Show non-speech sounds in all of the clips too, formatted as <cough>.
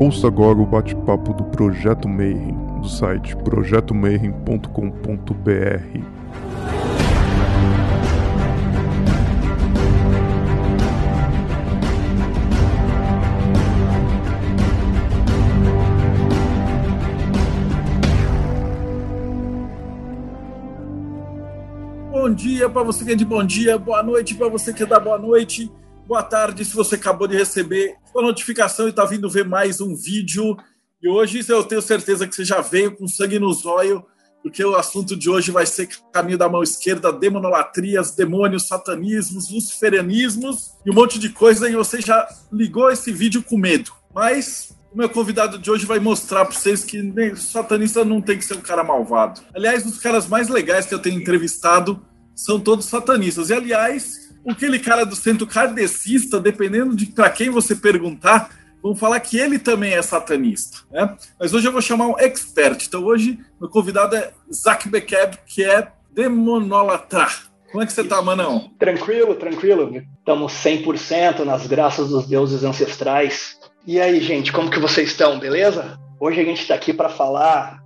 Ouça agora o bate-papo do Projeto Mayhem, do site projetomayhem.com.br. Bom dia para você que é de bom dia, boa noite para você que é da boa noite boa tarde se você acabou de receber a notificação e está vindo ver mais um vídeo. E hoje eu tenho certeza que você já veio com sangue no zóio, porque o assunto de hoje vai ser caminho da mão esquerda, demonolatrias, demônios, satanismos, luciferianismos e um monte de coisa. E você já ligou esse vídeo com medo. Mas o meu convidado de hoje vai mostrar para vocês que nem, satanista não tem que ser um cara malvado. Aliás, os caras mais legais que eu tenho entrevistado são todos satanistas. E aliás, aquele cara do centro kardecista, dependendo de para quem você perguntar, vão falar que ele também é satanista. Né? Mas hoje eu vou chamar um expert. Então hoje meu convidado é Zach Bekeb, que é demonolatra. Como é que você tá, Manão? Tranquilo, tranquilo. Estamos 100% nas graças dos deuses ancestrais. E aí, gente, como que vocês estão, beleza? Hoje a gente está aqui para falar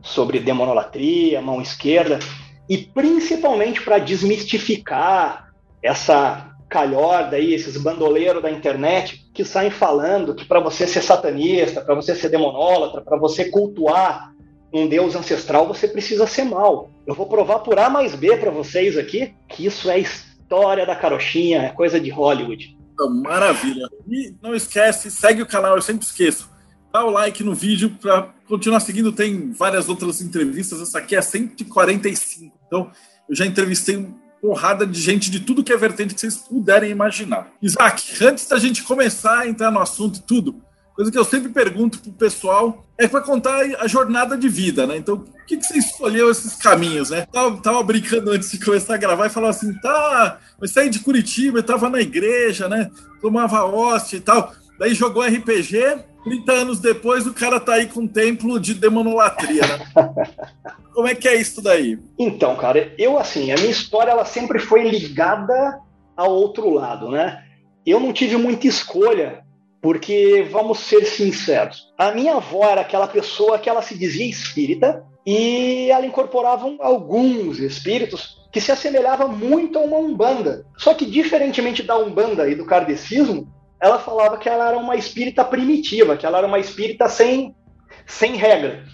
sobre demonolatria, mão esquerda, e principalmente para desmistificar essa calhorda aí, esses bandoleiros da internet que saem falando que para você ser satanista, para você ser demonólatra, para você cultuar um deus ancestral, você precisa ser mal. Eu vou provar por A mais B para vocês aqui que isso é história da carochinha, é coisa de Hollywood. Maravilha. E não esquece, segue o canal, eu sempre esqueço. Dá o like no vídeo para continuar seguindo. Tem várias outras entrevistas. Essa aqui é 145. Então, eu já entrevistei porrada de gente de tudo que é vertente que vocês puderem imaginar. Isaac, antes da gente começar a entrar no assunto tudo, coisa que eu sempre pergunto pro pessoal é para contar a jornada de vida, né? Então, o que, que você escolheu esses caminhos, né? Tava, tava brincando antes de começar a gravar e falava assim, tá, mas saí de Curitiba, eu tava na igreja, né? Tomava hóstia e tal. Daí jogou RPG, 30 anos depois o cara tá aí com um templo de demonolatria, né? <laughs> Como é que é isso daí? Então, cara, eu assim, a minha história ela sempre foi ligada ao outro lado, né? Eu não tive muita escolha, porque vamos ser sinceros, a minha avó era aquela pessoa que ela se dizia espírita e ela incorporava alguns espíritos que se assemelhava muito a uma umbanda. Só que diferentemente da umbanda e do kardecismo, ela falava que ela era uma espírita primitiva, que ela era uma espírita sem sem regra.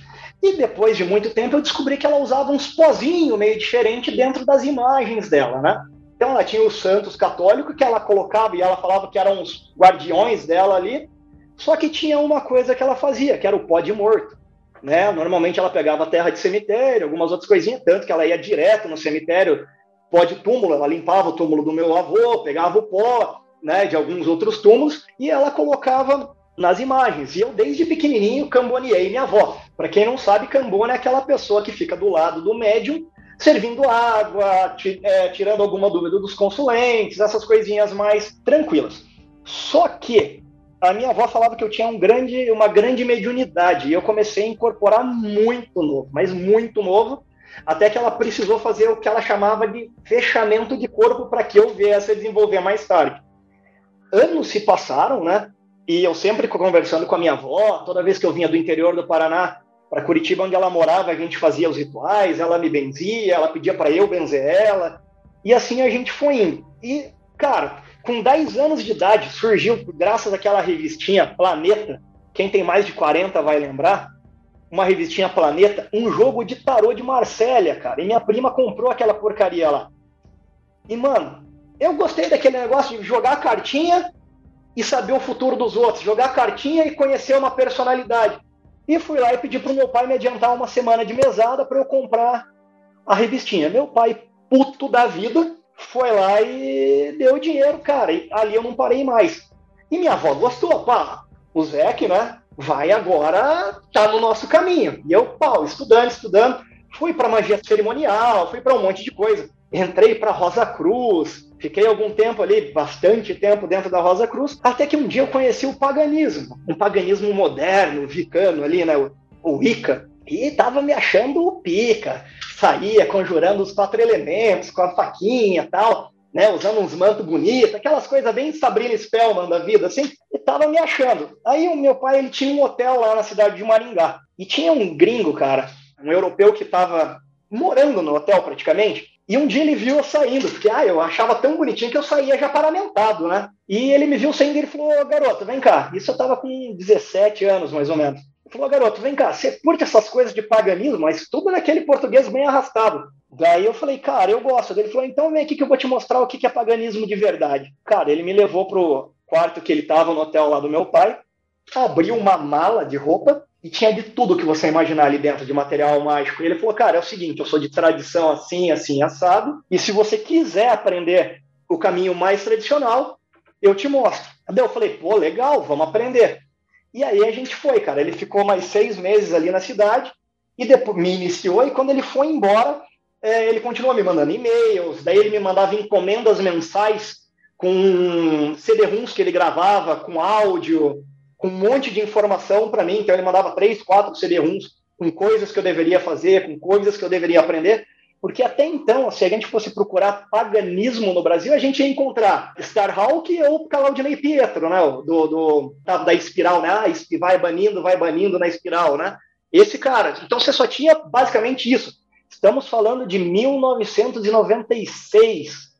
E depois de muito tempo eu descobri que ela usava uns pozinhos meio diferente dentro das imagens dela, né? Então ela tinha os santos católicos que ela colocava e ela falava que eram os guardiões dela ali. Só que tinha uma coisa que ela fazia, que era o pó de morto. Né? Normalmente ela pegava terra de cemitério, algumas outras coisinhas, tanto que ela ia direto no cemitério, pó de túmulo, ela limpava o túmulo do meu avô, pegava o pó né, de alguns outros túmulos e ela colocava nas imagens. E eu, desde pequenininho, camboneei minha avó. Para quem não sabe, cambona é aquela pessoa que fica do lado do médium, servindo água, é, tirando alguma dúvida dos consulentes, essas coisinhas mais tranquilas. Só que a minha avó falava que eu tinha um grande, uma grande mediunidade, e eu comecei a incorporar muito novo, mas muito novo, até que ela precisou fazer o que ela chamava de fechamento de corpo para que eu viesse a desenvolver mais tarde. Anos se passaram, né? E eu sempre conversando com a minha avó, toda vez que eu vinha do interior do Paraná para Curitiba, onde ela morava, a gente fazia os rituais, ela me benzia, ela pedia para eu benzer ela, e assim a gente foi indo. E, cara, com 10 anos de idade, surgiu, graças àquela revistinha Planeta, quem tem mais de 40 vai lembrar, uma revistinha Planeta, um jogo de tarô de Marsella, cara. E minha prima comprou aquela porcaria lá. E, mano, eu gostei daquele negócio de jogar cartinha e saber o futuro dos outros, jogar cartinha e conhecer uma personalidade. E fui lá e pedi para o meu pai me adiantar uma semana de mesada para eu comprar a revistinha. Meu pai, puto da vida, foi lá e deu dinheiro, cara. E ali eu não parei mais. E minha avó gostou, pá. O Zeke, né? Vai agora, tá no nosso caminho. E eu, pau, estudando, estudando. Fui para magia cerimonial, fui para um monte de coisa. Entrei para Rosa Cruz, Fiquei algum tempo ali, bastante tempo dentro da Rosa Cruz, até que um dia eu conheci o paganismo, um paganismo moderno, vicano ali, né, o, Wicca, e tava me achando o pica. Saía conjurando os quatro elementos com a faquinha e tal. né, usando uns mantos bonitos, aquelas coisas bem Sabrina Spellman da vida, assim, e tava me achando. Aí o meu pai, ele tinha um hotel lá na cidade de Maringá, e tinha um gringo, cara, um europeu que tava morando no hotel praticamente, e um dia ele viu eu saindo, porque ah, eu achava tão bonitinho que eu saía já paramentado, né? E ele me viu saindo e ele falou, garoto, vem cá. Isso eu tava com 17 anos, mais ou menos. Ele falou, garoto, vem cá, você curte essas coisas de paganismo, mas tudo naquele português bem arrastado. Daí eu falei, cara, eu gosto. Ele falou, então vem aqui que eu vou te mostrar o que é paganismo de verdade. Cara, ele me levou pro quarto que ele tava no hotel lá do meu pai, abriu uma mala de roupa, e tinha de tudo que você imaginar ali dentro de material mágico. E ele falou, cara, é o seguinte, eu sou de tradição assim, assim, assado, e se você quiser aprender o caminho mais tradicional, eu te mostro. Daí eu falei, pô, legal, vamos aprender. E aí a gente foi, cara. Ele ficou mais seis meses ali na cidade e depois me iniciou. E quando ele foi embora, é, ele continuou me mandando e-mails. Daí ele me mandava encomendas mensais com CD-ROMs que ele gravava, com áudio, com um monte de informação para mim. Então ele mandava três, quatro CD-ROMs com coisas que eu deveria fazer, com coisas que eu deveria aprender. Porque até então, se a gente fosse procurar paganismo no Brasil, a gente ia encontrar Starhawk ou Claudinei Pietro, né? Do, do, da, da espiral, né? Ah, vai banindo, vai banindo na espiral, né? Esse cara. Então você só tinha basicamente isso. Estamos falando de 1996,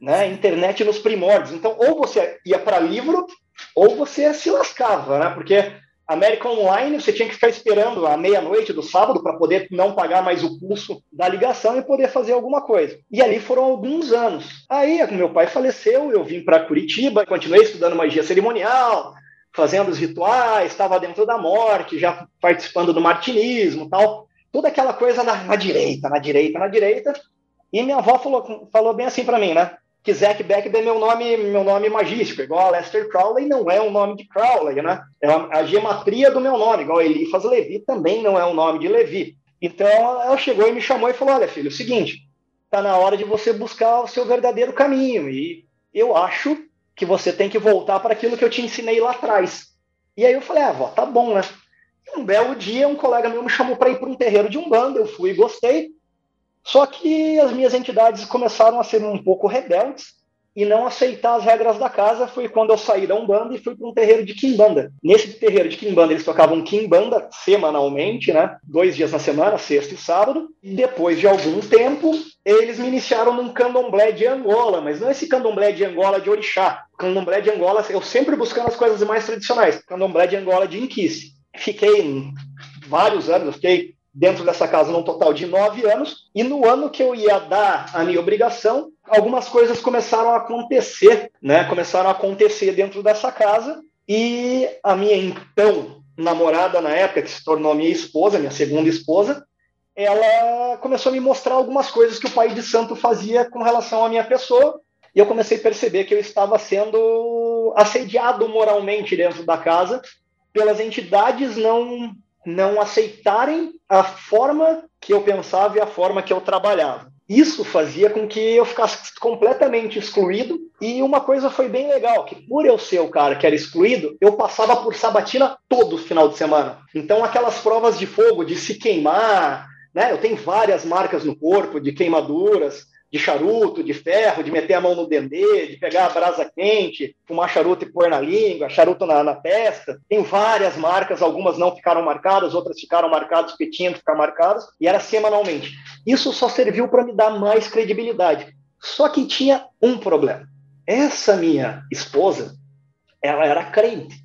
né? Internet nos primórdios. Então, ou você ia para livro, ou você se lascava, né? Porque América Online, você tinha que ficar esperando a meia-noite do sábado para poder não pagar mais o pulso da ligação e poder fazer alguma coisa. E ali foram alguns anos. Aí, meu pai faleceu, eu vim para Curitiba, continuei estudando magia cerimonial, fazendo os rituais, estava dentro da morte, já participando do martinismo tal. Toda aquela coisa na, na direita, na direita, na direita. E minha avó falou, falou bem assim para mim, né? Que Zack Beckby é meu nome, meu nome magístico, igual a Lester Crowley não é um nome de Crowley, né? É a gematria do meu nome, igual Eliphas Levi também não é um nome de Levi. Então ela chegou e me chamou e falou: Olha, filho, é o seguinte, tá na hora de você buscar o seu verdadeiro caminho e eu acho que você tem que voltar para aquilo que eu te ensinei lá atrás. E aí eu falei: Ah, avó, tá bom, né? um belo dia, um colega meu me chamou para ir para um terreiro de Umbanda, eu fui e gostei. Só que as minhas entidades começaram a ser um pouco rebeldes e não aceitar as regras da casa foi quando eu saí da Umbanda e fui para um terreiro de Kimbanda. Nesse terreiro de Kimbanda, eles tocavam Kimbanda semanalmente, né? Dois dias na semana, sexta e sábado. E depois de algum tempo, eles me iniciaram num candomblé de Angola, mas não esse candomblé de Angola de orixá. Candomblé de Angola, eu sempre buscando as coisas mais tradicionais. Candomblé de Angola de Inquice. Fiquei vários anos, fiquei dentro dessa casa num total de nove anos, e no ano que eu ia dar a minha obrigação, algumas coisas começaram a acontecer, né? Começaram a acontecer dentro dessa casa, e a minha então namorada na época, que se tornou minha esposa, minha segunda esposa, ela começou a me mostrar algumas coisas que o pai de santo fazia com relação à minha pessoa, e eu comecei a perceber que eu estava sendo assediado moralmente dentro da casa pelas entidades não não aceitarem a forma que eu pensava e a forma que eu trabalhava. Isso fazia com que eu ficasse completamente excluído. E uma coisa foi bem legal, que por eu ser o cara que era excluído, eu passava por sabatina todo final de semana. Então aquelas provas de fogo, de se queimar, né? Eu tenho várias marcas no corpo de queimaduras, de charuto, de ferro, de meter a mão no dendê, de pegar a brasa quente, fumar charuto e pôr na língua, charuto na, na testa. Tem várias marcas, algumas não ficaram marcadas, outras ficaram marcadas porque tinham que ficar marcadas, e era semanalmente. Isso só serviu para me dar mais credibilidade. Só que tinha um problema. Essa minha esposa, ela era crente,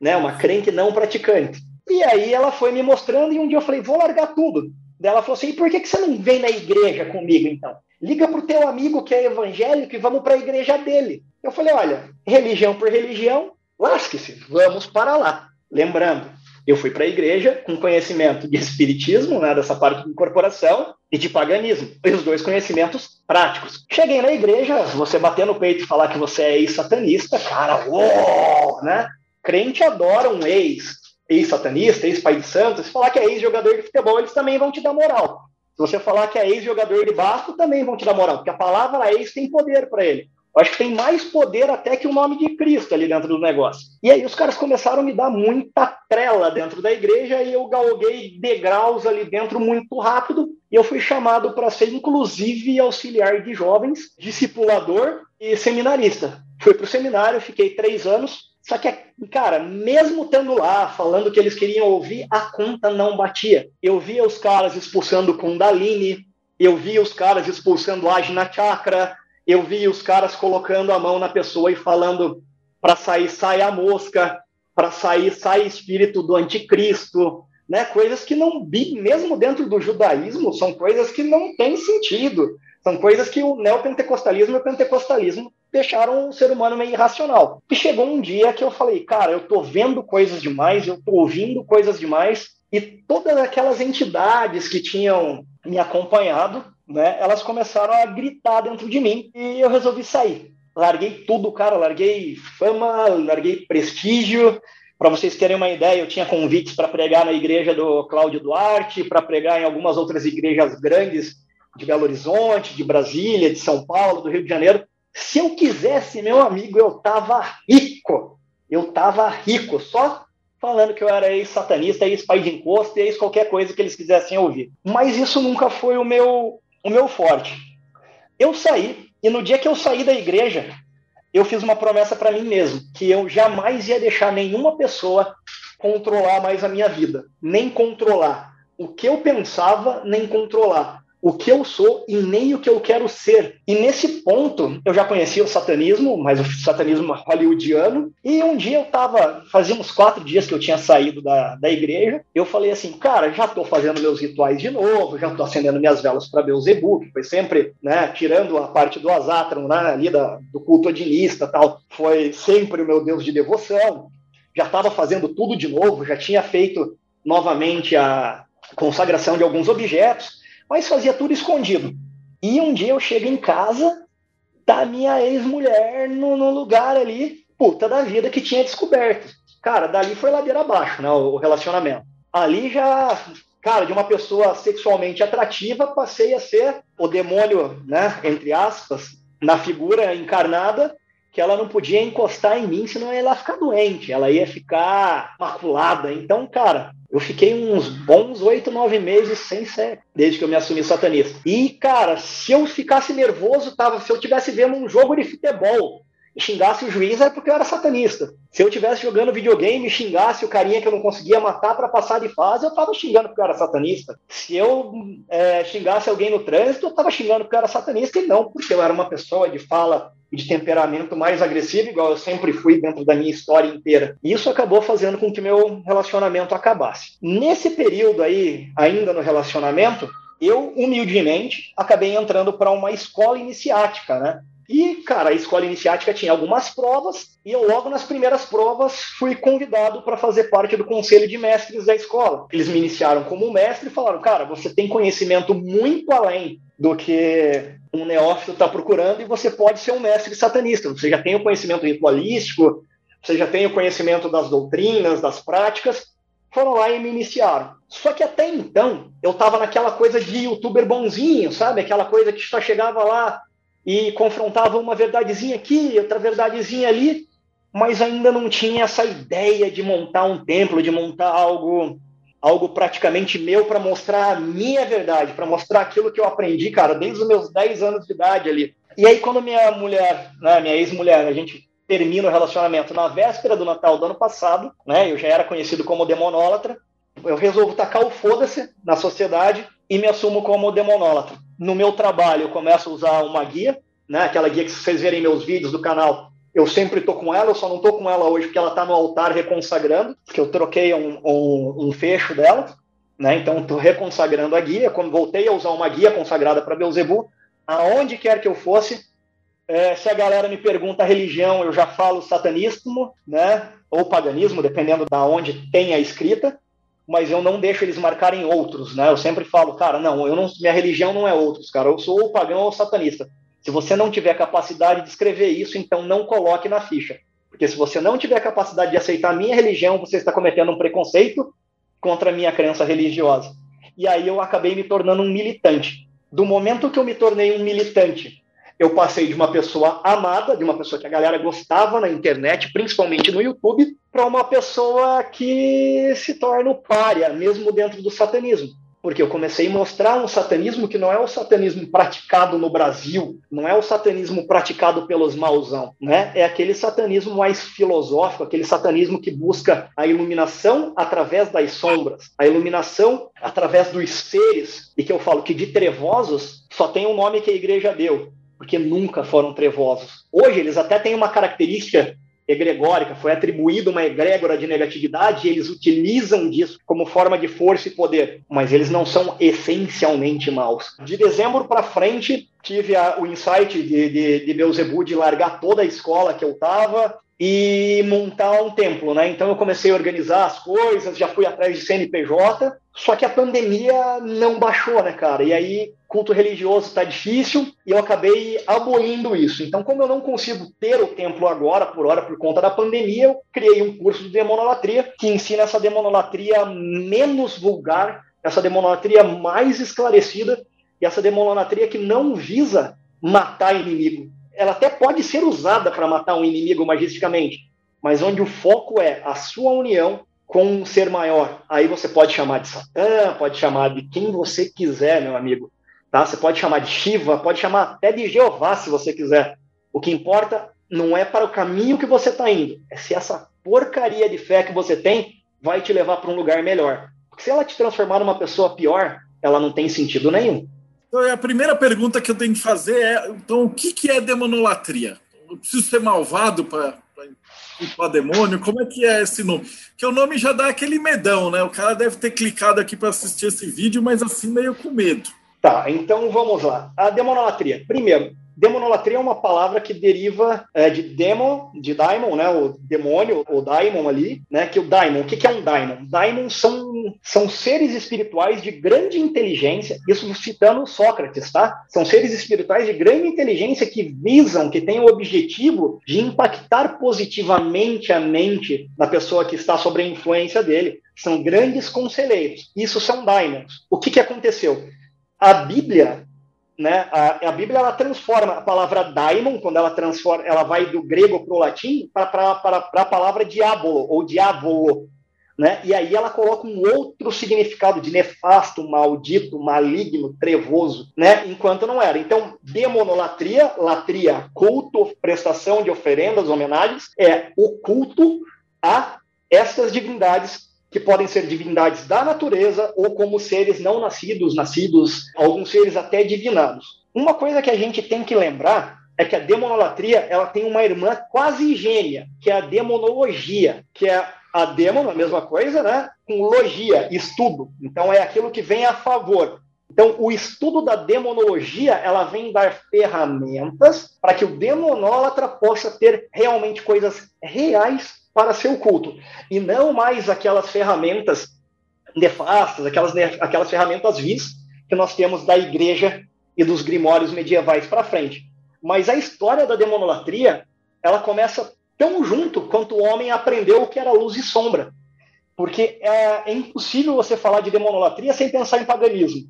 né? uma crente não praticante. E aí ela foi me mostrando, e um dia eu falei, vou largar tudo. Daí ela falou assim, e por que, que você não vem na igreja comigo, então? Liga para o teu amigo que é evangélico e vamos para a igreja dele. Eu falei, olha, religião por religião, lasque-se, vamos para lá. Lembrando, eu fui para a igreja com conhecimento de espiritismo, né, dessa parte de incorporação, e de paganismo, e os dois conhecimentos práticos. Cheguei na igreja, você bater no peito e falar que você é ex-satanista, cara, uou, né? Crente adora um ex, ex-satanista, ex-pai de santos, falar que é ex-jogador de futebol, eles também vão te dar moral. Se você falar que é ex-jogador de basco, também vão te dar moral, porque a palavra ex tem poder para ele. Eu acho que tem mais poder até que o nome de Cristo ali dentro do negócio. E aí os caras começaram a me dar muita trela dentro da igreja e eu galguei degraus ali dentro muito rápido. E eu fui chamado para ser, inclusive, auxiliar de jovens, discipulador e seminarista. Fui para o seminário, fiquei três anos. Só que, cara, mesmo estando lá, falando que eles queriam ouvir, a conta não batia. Eu via os caras expulsando Kundalini, eu via os caras expulsando Ajna Chakra, eu via os caras colocando a mão na pessoa e falando para sair, sai a mosca, para sair, sai espírito do anticristo, né? Coisas que não, mesmo dentro do judaísmo, são coisas que não têm sentido. São coisas que o neopentecostalismo e o pentecostalismo deixaram o ser humano meio irracional. E chegou um dia que eu falei, cara, eu tô vendo coisas demais, eu tô ouvindo coisas demais, e todas aquelas entidades que tinham me acompanhado, né, elas começaram a gritar dentro de mim, e eu resolvi sair. Larguei tudo, cara, larguei fama, larguei prestígio, para vocês terem uma ideia, eu tinha convites para pregar na igreja do Cláudio Duarte, para pregar em algumas outras igrejas grandes de Belo Horizonte, de Brasília, de São Paulo, do Rio de Janeiro. Se eu quisesse, meu amigo, eu tava rico. Eu tava rico, só falando que eu era ex-satanista, ex-pai de encosto, ex qualquer coisa que eles quisessem ouvir. Mas isso nunca foi o meu, o meu forte. Eu saí, e no dia que eu saí da igreja, eu fiz uma promessa para mim mesmo, que eu jamais ia deixar nenhuma pessoa controlar mais a minha vida, nem controlar o que eu pensava, nem controlar o que eu sou e nem o que eu quero ser. E nesse ponto, eu já conhecia o satanismo, mas o satanismo hollywoodiano. E um dia eu tava, fazia uns quatro dias que eu tinha saído da, da igreja, eu falei assim, cara, já tô fazendo meus rituais de novo, já tô acendendo minhas velas para Beuzebu, que foi sempre, né, tirando a parte do Azatron, né, ali da, do culto odinista tal, foi sempre o meu deus de devoção. Já estava fazendo tudo de novo, já tinha feito novamente a consagração de alguns objetos mas fazia tudo escondido. E um dia eu chego em casa da minha ex-mulher no, no, lugar ali, puta da vida, que tinha descoberto. Cara, dali foi ladeira abaixo, né, o relacionamento. Ali já, cara, de uma pessoa sexualmente atrativa, passei a ser o demônio, né, entre aspas, na figura encarnada, que ela não podia encostar em mim, senão ela ia ficar doente, ela ia ficar maculada. Então, cara, eu fiquei uns bons oito, nove meses sem ser, desde que eu me assumi satanista. E, cara, se eu ficasse nervoso, tava, se eu tivesse vendo um jogo de futebol xingasse o juiz, é porque eu era satanista. Se eu tivesse jogando videogame e xingasse o carinha que eu não conseguia matar para passar de fase, eu tava xingando porque eu era satanista. Se eu é, xingasse alguém no trânsito, eu tava xingando porque eu era satanista e não porque eu era uma pessoa de fala de temperamento mais agressivo, igual eu sempre fui dentro da minha história inteira. Isso acabou fazendo com que meu relacionamento acabasse. Nesse período aí, ainda no relacionamento, eu humildemente acabei entrando para uma escola iniciática, né? E, cara, a escola iniciática tinha algumas provas, e eu, logo nas primeiras provas, fui convidado para fazer parte do conselho de mestres da escola. Eles me iniciaram como mestre e falaram: cara, você tem conhecimento muito além do que um neófito está procurando, e você pode ser um mestre satanista. Você já tem o conhecimento ritualístico, você já tem o conhecimento das doutrinas, das práticas. Foram lá e me iniciaram. Só que até então, eu estava naquela coisa de youtuber bonzinho, sabe? Aquela coisa que só chegava lá e confrontava uma verdadezinha aqui, outra verdadezinha ali, mas ainda não tinha essa ideia de montar um templo, de montar algo algo praticamente meu para mostrar a minha verdade, para mostrar aquilo que eu aprendi, cara, desde os meus 10 anos de idade ali. E aí quando minha mulher, né, minha ex-mulher, a gente termina o relacionamento na véspera do Natal do ano passado, né, eu já era conhecido como demonólatra, eu resolvo tacar o foda-se na sociedade e me assumo como demonólatra. No meu trabalho, eu começo a usar uma guia, né? Aquela guia que vocês verem meus vídeos do canal, eu sempre tô com ela, eu só não tô com ela hoje porque ela tá no altar reconsagrando, porque eu troquei um, um, um fecho dela, né? Então estou reconsagrando a guia, quando voltei a usar uma guia consagrada para Beuzebu, aonde quer que eu fosse, é, se a galera me pergunta a religião, eu já falo satanismo, né? Ou paganismo, dependendo da onde tem a escrita mas eu não deixo eles marcarem outros, né? Eu sempre falo, cara, não, eu não, minha religião não é outros, cara, eu sou ou pagão ou satanista. Se você não tiver capacidade de escrever isso, então não coloque na ficha. Porque se você não tiver capacidade de aceitar a minha religião, você está cometendo um preconceito contra a minha crença religiosa. E aí eu acabei me tornando um militante. Do momento que eu me tornei um militante eu passei de uma pessoa amada, de uma pessoa que a galera gostava na internet, principalmente no YouTube, para uma pessoa que se torna párea, mesmo dentro do satanismo porque eu comecei a mostrar um satanismo que não é o satanismo praticado no Brasil, não é o satanismo praticado pelos mausão, né? É aquele satanismo mais filosófico, aquele satanismo que busca a iluminação através das sombras, a iluminação através dos seres, e que eu falo que de trevosos só tem um nome que a igreja deu, porque nunca foram trevosos. Hoje eles até têm uma característica egregórica, foi atribuída uma egrégora de negatividade e eles utilizam disso como forma de força e poder, mas eles não são essencialmente maus. De dezembro para frente, tive a, o insight de, de, de Beuzebu de largar toda a escola que eu estava e montar um templo, né? Então eu comecei a organizar as coisas, já fui atrás de CNPJ, só que a pandemia não baixou, né, cara? E aí culto religioso está difícil e eu acabei abolindo isso. Então, como eu não consigo ter o templo agora, por hora, por conta da pandemia, eu criei um curso de demonolatria que ensina essa demonolatria menos vulgar, essa demonolatria mais esclarecida e essa demonolatria que não visa matar inimigo, ela até pode ser usada para matar um inimigo magisticamente, mas onde o foco é a sua união com um ser maior. Aí você pode chamar de Satã, pode chamar de quem você quiser, meu amigo. Tá? Você pode chamar de Shiva, pode chamar até de Jeová, se você quiser. O que importa não é para o caminho que você está indo, é se essa porcaria de fé que você tem vai te levar para um lugar melhor. Porque se ela te transformar numa pessoa pior, ela não tem sentido nenhum. Então, a primeira pergunta que eu tenho que fazer é: então, o que, que é demonolatria? Eu preciso ser malvado para para demônio? Como é que é esse nome? Que o nome já dá aquele medão, né? O cara deve ter clicado aqui para assistir esse vídeo, mas assim meio com medo. Tá, então vamos lá. A demonolatria. Primeiro, Demonolatria é uma palavra que deriva é, de demon, de daimon, né? O demônio, o daimon ali, né? Que o daimon, o que, é um daimon? Daimon são, são seres espirituais de grande inteligência, isso citando Sócrates, tá? São seres espirituais de grande inteligência que visam, que têm o objetivo de impactar positivamente a mente da pessoa que está sob a influência dele. São grandes conselheiros. Isso são daimons. O que, que aconteceu? A Bíblia né? A, a, Bíblia ela transforma a palavra daimon, quando ela transforma, ela vai do grego para o latim, para a palavra diabolo ou diavolo. Né? E aí ela coloca um outro significado de nefasto, maldito, maligno, trevoso, né? enquanto não era. Então, demonolatria, latria, culto, prestação de oferendas, homenagens, é o culto a essas divindades que podem ser divindades da natureza ou como seres não nascidos, nascidos, alguns seres até divinados. Uma coisa que a gente tem que lembrar é que a demonolatria ela tem uma irmã quase gêmea, que é a demonologia, que é a demon, a mesma coisa, né? Com logia, estudo. Então é aquilo que vem a favor. Então, o estudo da demonologia, ela vem dar ferramentas para que o demonólatra possa ter realmente coisas reais para seu culto, e não mais aquelas ferramentas nefastas, aquelas, aquelas ferramentas vis que nós temos da igreja e dos grimórios medievais para frente. Mas a história da demonolatria, ela começa tão junto quanto o homem aprendeu o que era luz e sombra. Porque é, é impossível você falar de demonolatria sem pensar em paganismo.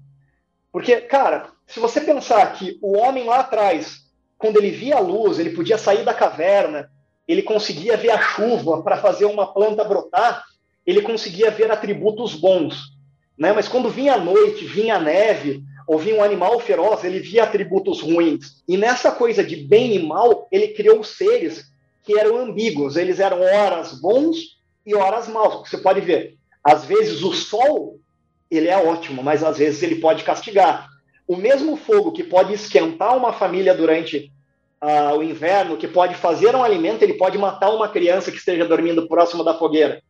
Porque, cara, se você pensar que o homem lá atrás, quando ele via a luz, ele podia sair da caverna, ele conseguia ver a chuva para fazer uma planta brotar, ele conseguia ver atributos bons. Né? Mas quando vinha a noite, vinha a neve, ou vinha um animal feroz, ele via atributos ruins. E nessa coisa de bem e mal, ele criou seres que eram ambíguos. Eles eram horas bons e horas maus. Você pode ver, às vezes o sol ele é ótimo, mas às vezes ele pode castigar. O mesmo fogo que pode esquentar uma família durante uh, o inverno, que pode fazer um alimento, ele pode matar uma criança que esteja dormindo próximo da fogueira,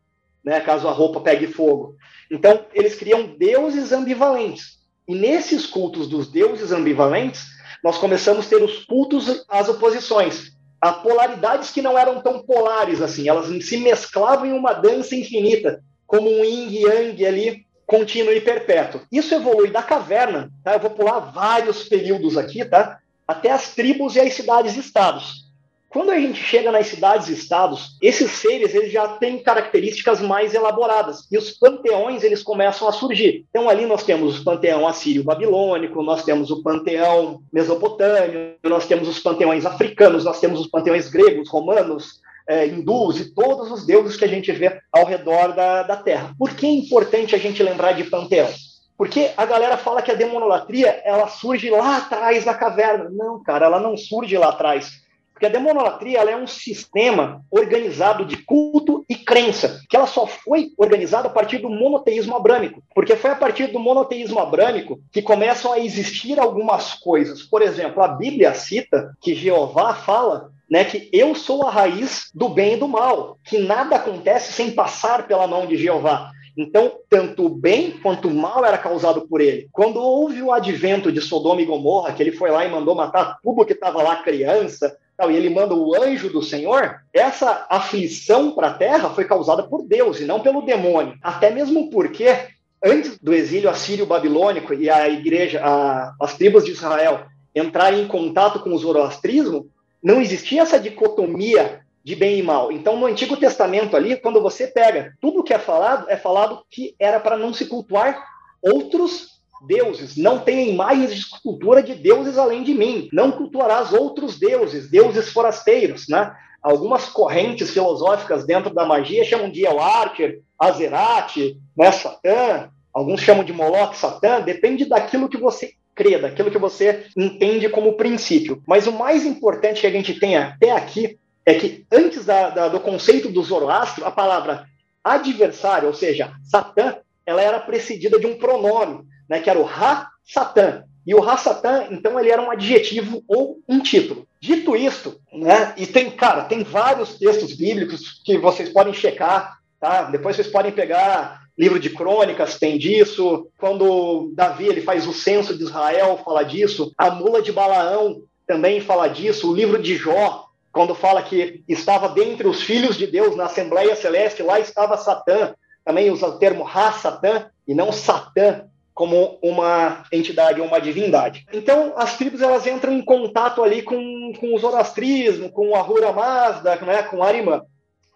né, caso a roupa pegue fogo. Então, eles criam deuses ambivalentes. E nesses cultos dos deuses ambivalentes, nós começamos a ter os cultos às oposições, a polaridades que não eram tão polares assim, elas se mesclavam em uma dança infinita, como um yin e yang ali, contínuo e perpétuo. Isso evolui da caverna, tá? Eu vou pular vários períodos aqui, tá? Até as tribos e as cidades-estados. Quando a gente chega nas cidades e estados, esses seres eles já têm características mais elaboradas e os panteões eles começam a surgir. Então ali nós temos o panteão assírio-babilônico, nós temos o panteão mesopotâmio, nós temos os panteões africanos, nós temos os panteões gregos, romanos, é, hindus e todos os deuses que a gente vê ao redor da, da Terra. Por que é importante a gente lembrar de panteão? Porque a galera fala que a demonolatria ela surge lá atrás na caverna. Não, cara, ela não surge lá atrás porque a demonolatria ela é um sistema organizado de culto e crença, que ela só foi organizada a partir do monoteísmo abrâmico. Porque foi a partir do monoteísmo abrâmico que começam a existir algumas coisas. Por exemplo, a Bíblia cita que Jeová fala né, que eu sou a raiz do bem e do mal, que nada acontece sem passar pela mão de Jeová. Então, tanto o bem quanto o mal era causado por ele. Quando houve o advento de Sodoma e Gomorra, que ele foi lá e mandou matar tudo que estava lá, criança, e ele manda o anjo do Senhor, essa aflição para a terra foi causada por Deus e não pelo demônio. Até mesmo porque, antes do exílio assírio-babilônico e a igreja, a, as tribos de Israel entrarem em contato com o zoroastrismo, não existia essa dicotomia de bem e mal. Então, no Antigo Testamento ali, quando você pega tudo que é falado, é falado que era para não se cultuar outros deuses. Não tem imagens de escultura de deuses além de mim. Não cultuarás outros deuses, deuses forasteiros, né? Algumas correntes filosóficas dentro da magia chamam de El Archer, Azerate, né, Satã. Alguns chamam de Moloch, Satã. Depende daquilo que você crê, daquilo que você entende como princípio. Mas o mais importante que a gente tem até aqui é que antes da, da, do conceito do Zoroastro, a palavra adversário, ou seja, Satã, ela era precedida de um pronome né, que era o Ra-Satã. E o Ra-Satã, então, ele era um adjetivo ou um título. Dito isto, né, e tem, cara, tem vários textos bíblicos que vocês podem checar, tá? Depois vocês podem pegar livro de crônicas, tem disso. Quando Davi ele faz o censo de Israel, fala disso. A mula de Balaão também fala disso. O livro de Jó, quando fala que estava dentre os filhos de Deus na Assembleia Celeste, lá estava Satã. Também usa o termo Ra-Satã e não Satã como uma entidade ou uma divindade. Então, as tribos elas entram em contato ali com, com o zoroastrismo, com o Ahura Mazda, né, com Arimã.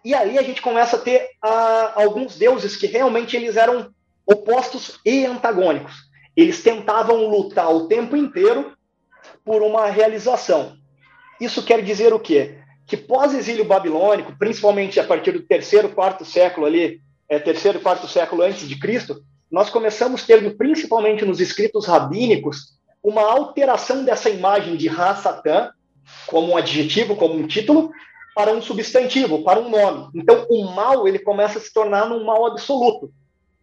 E aí a gente começa a ter uh, alguns deuses que realmente eles eram opostos e antagônicos. Eles tentavam lutar o tempo inteiro por uma realização. Isso quer dizer o quê? Que pós-exílio babilônico, principalmente a partir do terceiro, quarto século ali, é, terceiro quarto século antes de Cristo, nós começamos ter, principalmente nos escritos rabínicos, uma alteração dessa imagem de Ra-Satã, como um adjetivo, como um título, para um substantivo, para um nome. Então, o mal ele começa a se tornar um mal absoluto,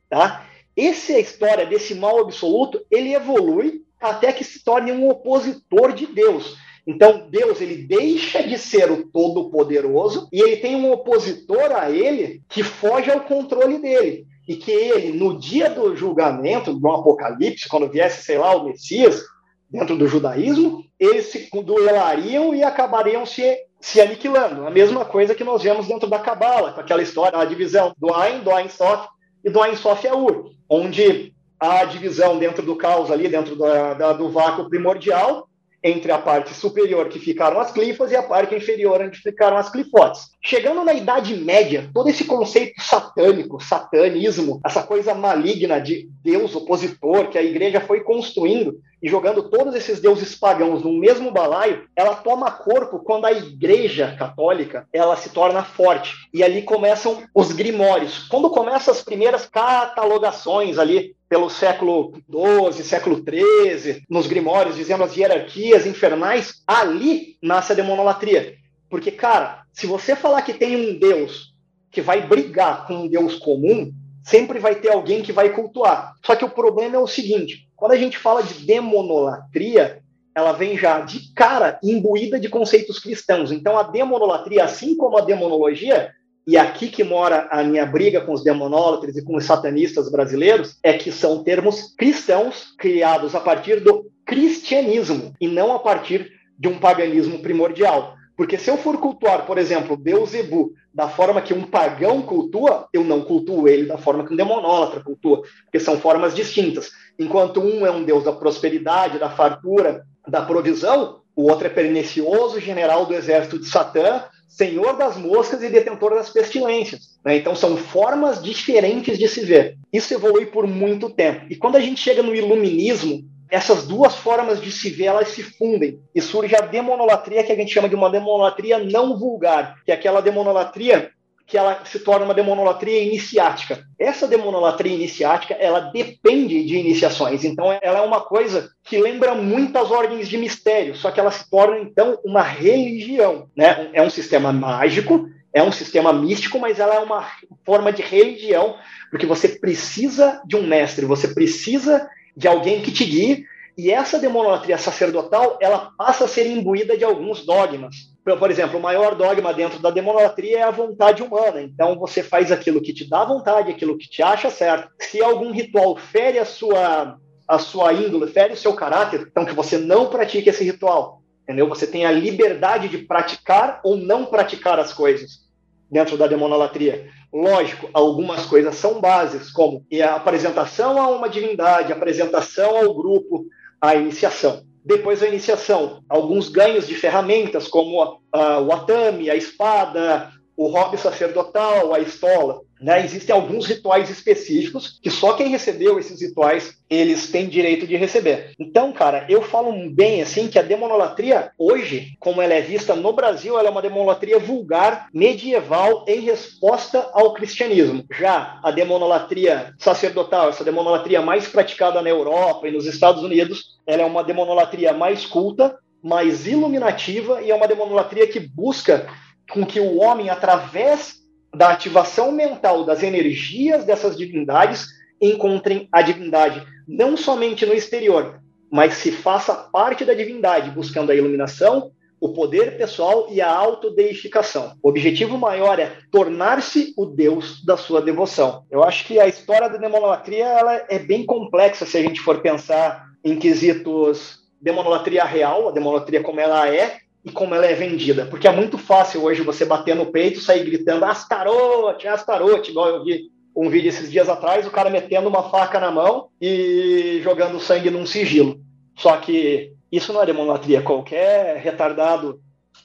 tá? Essa história desse mal absoluto, ele evolui até que se torne um opositor de Deus. Então, Deus ele deixa de ser o todo-poderoso e ele tem um opositor a ele que foge ao controle dele e que ele, no dia do julgamento, do apocalipse, quando viesse, sei lá, o Messias, dentro do judaísmo, eles se duelariam e acabariam se, se aniquilando. A mesma coisa que nós vemos dentro da Cabala, com aquela história, a divisão do Ain, do Ain Sof e do Ain Sof Yaur, onde a divisão dentro do caos ali, dentro da, da, do vácuo primordial, entre a parte superior, que ficaram as clifas, e a parte inferior, onde ficaram as clifotes. Chegando na Idade Média, todo esse conceito satânico, satanismo, essa coisa maligna de Deus opositor que a igreja foi construindo e jogando todos esses deuses pagãos no mesmo balaio, ela toma corpo quando a igreja católica ela se torna forte. E ali começam os grimórios. Quando começam as primeiras catalogações ali pelo século XII, século XIII, nos grimórios, dizendo as hierarquias infernais, ali nasce a demonolatria. Porque, cara, se você falar que tem um Deus que vai brigar com um Deus comum, sempre vai ter alguém que vai cultuar. Só que o problema é o seguinte: quando a gente fala de demonolatria, ela vem já de cara imbuída de conceitos cristãos. Então, a demonolatria, assim como a demonologia, e aqui que mora a minha briga com os demonólatras e com os satanistas brasileiros, é que são termos cristãos criados a partir do cristianismo e não a partir de um paganismo primordial. Porque se eu for cultuar, por exemplo, Beuzebu da forma que um pagão cultua, eu não cultuo ele da forma que um demonólatra cultua, porque são formas distintas. Enquanto um é um deus da prosperidade, da fartura, da provisão, o outro é pernicioso, general do exército de Satã, senhor das moscas e detentor das pestilências. Né? Então são formas diferentes de se ver. Isso evolui por muito tempo. E quando a gente chega no iluminismo, essas duas formas de se ver elas se fundem e surge a demonolatria que a gente chama de uma demonolatria não vulgar, que é aquela demonolatria que ela se torna uma demonolatria iniciática. Essa demonolatria iniciática, ela depende de iniciações. Então, ela é uma coisa que lembra muitas ordens de mistério, só que ela se torna, então, uma religião. Né? É um sistema mágico, é um sistema místico, mas ela é uma forma de religião, porque você precisa de um mestre, você precisa de alguém que te guie, e essa demonolatria sacerdotal, ela passa a ser imbuída de alguns dogmas. Por exemplo, o maior dogma dentro da demonolatria é a vontade humana. Então, você faz aquilo que te dá vontade, aquilo que te acha certo. Se algum ritual fere a sua, a sua índole, fere o seu caráter, então que você não pratique esse ritual. Entendeu? Você tem a liberdade de praticar ou não praticar as coisas dentro da demonolatria. Lógico, algumas coisas são bases, como a apresentação a uma divindade, a apresentação ao grupo, a iniciação. Depois da iniciação, alguns ganhos de ferramentas, como a, a, o atame, a espada, o hobby sacerdotal, a estola. Né? Existem alguns rituais específicos que só quem recebeu esses rituais eles têm direito de receber. Então, cara, eu falo bem assim que a demonolatria hoje, como ela é vista no Brasil, ela é uma demonolatria vulgar medieval em resposta ao cristianismo. Já a demonolatria sacerdotal, essa demonolatria mais praticada na Europa e nos Estados Unidos, ela é uma demonolatria mais culta, mais iluminativa e é uma demonolatria que busca com que o homem, através da ativação mental das energias dessas divindades, encontrem a divindade, não somente no exterior, mas se faça parte da divindade, buscando a iluminação, o poder pessoal e a autodeificação. O objetivo maior é tornar-se o Deus da sua devoção. Eu acho que a história da demonolatria ela é bem complexa se a gente for pensar em quesitos demonolatria real, a demonolatria como ela é, e como ela é vendida. Porque é muito fácil hoje você bater no peito, sair gritando Astarote, Astarote, igual eu vi um vídeo esses dias atrás, o cara metendo uma faca na mão e jogando sangue num sigilo. Só que isso não é demonolatria. Qualquer retardado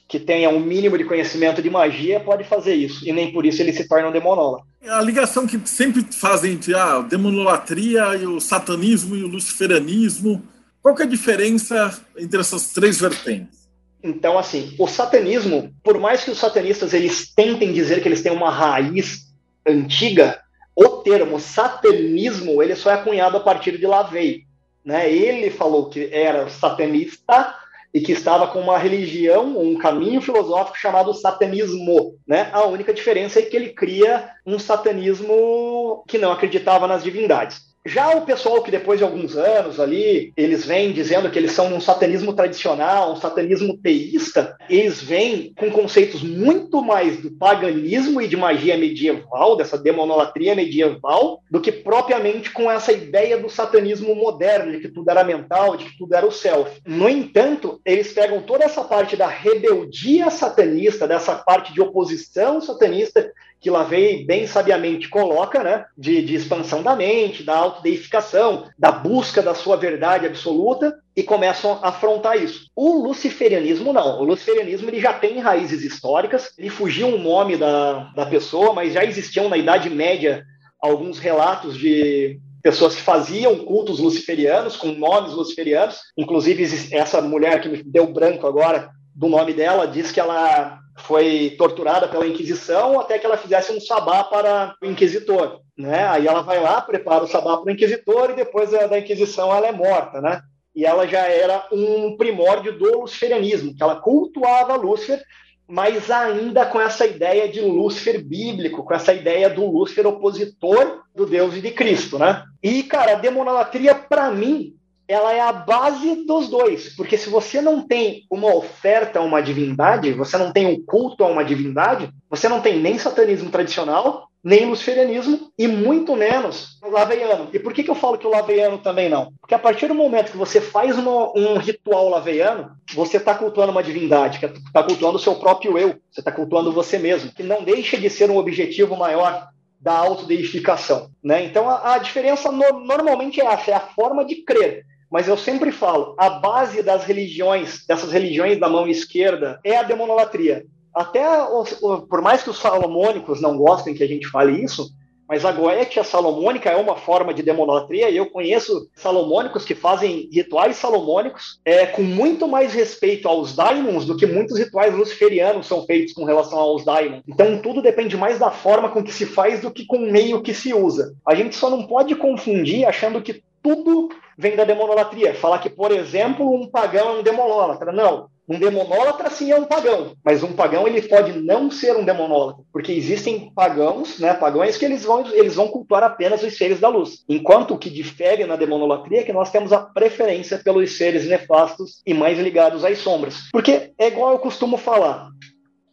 que tenha um mínimo de conhecimento de magia pode fazer isso, e nem por isso ele se torna um demonola. A ligação que sempre fazem entre a demonolatria e o satanismo e o luciferanismo, qual é a diferença entre essas três vertentes? Então, assim, o satanismo, por mais que os satanistas eles tentem dizer que eles têm uma raiz antiga, o termo satanismo ele só é cunhado a partir de Lavey. Né? Ele falou que era satanista e que estava com uma religião, um caminho filosófico chamado satanismo. Né? A única diferença é que ele cria um satanismo que não acreditava nas divindades. Já o pessoal que depois de alguns anos ali, eles vêm dizendo que eles são um satanismo tradicional, um satanismo teísta, eles vêm com conceitos muito mais do paganismo e de magia medieval, dessa demonolatria medieval, do que propriamente com essa ideia do satanismo moderno, de que tudo era mental, de que tudo era o self. No entanto, eles pegam toda essa parte da rebeldia satanista, dessa parte de oposição satanista, que Lavey bem sabiamente coloca, né, de, de expansão da mente, da autodeificação, da busca da sua verdade absoluta, e começam a afrontar isso. O luciferianismo não. O luciferianismo ele já tem raízes históricas, ele fugiu o nome da, da pessoa, mas já existiam na Idade Média alguns relatos de pessoas que faziam cultos luciferianos, com nomes luciferianos. Inclusive, essa mulher que me deu branco agora do nome dela diz que ela foi torturada pela Inquisição até que ela fizesse um sabá para o inquisitor, né? Aí ela vai lá, prepara o sabá para o inquisitor e depois da Inquisição ela é morta, né? E ela já era um primórdio do luciferianismo, que ela cultuava Lúcifer, mas ainda com essa ideia de Lúcifer bíblico, com essa ideia do Lúcifer opositor do Deus e de Cristo, né? E, cara, a demonolatria, para mim, ela é a base dos dois, porque se você não tem uma oferta a uma divindade, você não tem um culto a uma divindade, você não tem nem satanismo tradicional, nem luciferianismo e muito menos o laveiano. E por que, que eu falo que o laveiano também não? Porque a partir do momento que você faz uma, um ritual laveiano, você está cultuando uma divindade, está cultuando o seu próprio eu, você está cultuando você mesmo, que não deixa de ser um objetivo maior da autodeificação. Né? Então a, a diferença no, normalmente é essa, é a forma de crer mas eu sempre falo, a base das religiões, dessas religiões da mão esquerda, é a demonolatria. Até, os, por mais que os salomônicos não gostem que a gente fale isso, mas a goetia salomônica é uma forma de demonolatria e eu conheço salomônicos que fazem rituais salomônicos é, com muito mais respeito aos daimons do que muitos rituais luciferianos são feitos com relação aos daimons. Então tudo depende mais da forma com que se faz do que com o meio que se usa. A gente só não pode confundir achando que tudo vem da demonolatria. Falar que, por exemplo, um pagão é um demonólatra. Não. Um demonólatra sim é um pagão, mas um pagão ele pode não ser um demonólatra, porque existem pagãos, né, pagões que eles vão eles vão cultuar apenas os seres da luz. Enquanto o que difere na demonolatria é que nós temos a preferência pelos seres nefastos e mais ligados às sombras. Porque é igual eu costumo falar.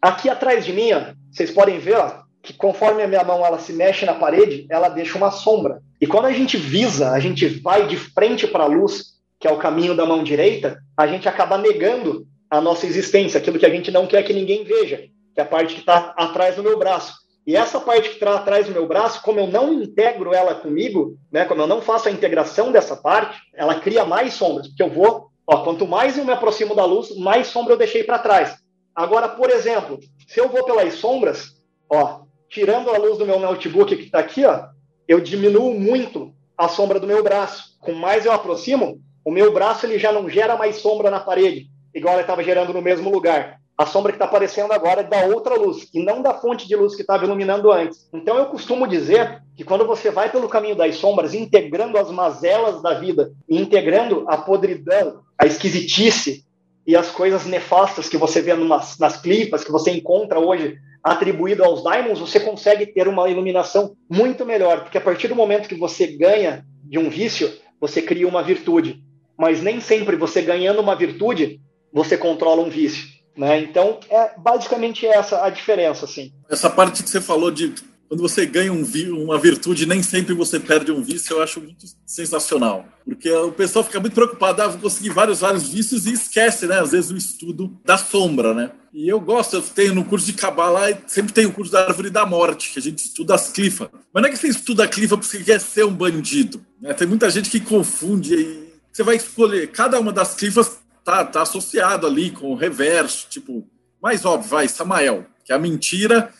Aqui atrás de mim, ó, vocês podem ver, ó, que conforme a minha mão ela se mexe na parede, ela deixa uma sombra. E quando a gente visa, a gente vai de frente para a luz, que é o caminho da mão direita, a gente acaba negando a nossa existência, aquilo que a gente não quer que ninguém veja, que é a parte que está atrás do meu braço. E essa parte que está atrás do meu braço, como eu não integro ela comigo, né, como eu não faço a integração dessa parte, ela cria mais sombras, porque eu vou, ó, quanto mais eu me aproximo da luz, mais sombra eu deixei para trás. Agora, por exemplo, se eu vou pelas sombras, ó, tirando a luz do meu notebook que está aqui, ó, eu diminuo muito a sombra do meu braço. Com mais eu aproximo, o meu braço ele já não gera mais sombra na parede igual ele estava gerando no mesmo lugar. A sombra que está aparecendo agora é da outra luz, e não da fonte de luz que estava iluminando antes. Então eu costumo dizer que quando você vai pelo caminho das sombras, integrando as mazelas da vida, integrando a podridão, a esquisitice e as coisas nefastas que você vê nas, nas clipas, que você encontra hoje atribuído aos diamonds, você consegue ter uma iluminação muito melhor, porque a partir do momento que você ganha de um vício, você cria uma virtude. Mas nem sempre você ganhando uma virtude, você controla um vício. Né? Então, é basicamente essa a diferença. Assim. Essa parte que você falou de quando você ganha um, uma virtude, nem sempre você perde um vício, eu acho muito sensacional. Porque o pessoal fica muito preocupado, ah, vou conseguir vários, vários vícios e esquece, né? Às vezes o estudo da sombra, né? E eu gosto, eu tenho no curso de Kabbalah, sempre tem o curso da Árvore da Morte, que a gente estuda as clifas. Mas não é que você estuda a clifa porque você quer ser um bandido. Né? Tem muita gente que confunde e você vai escolher, cada uma das clifas tá, tá associado ali com o reverso, tipo, mais óbvio, vai, Samael, que é a mentira,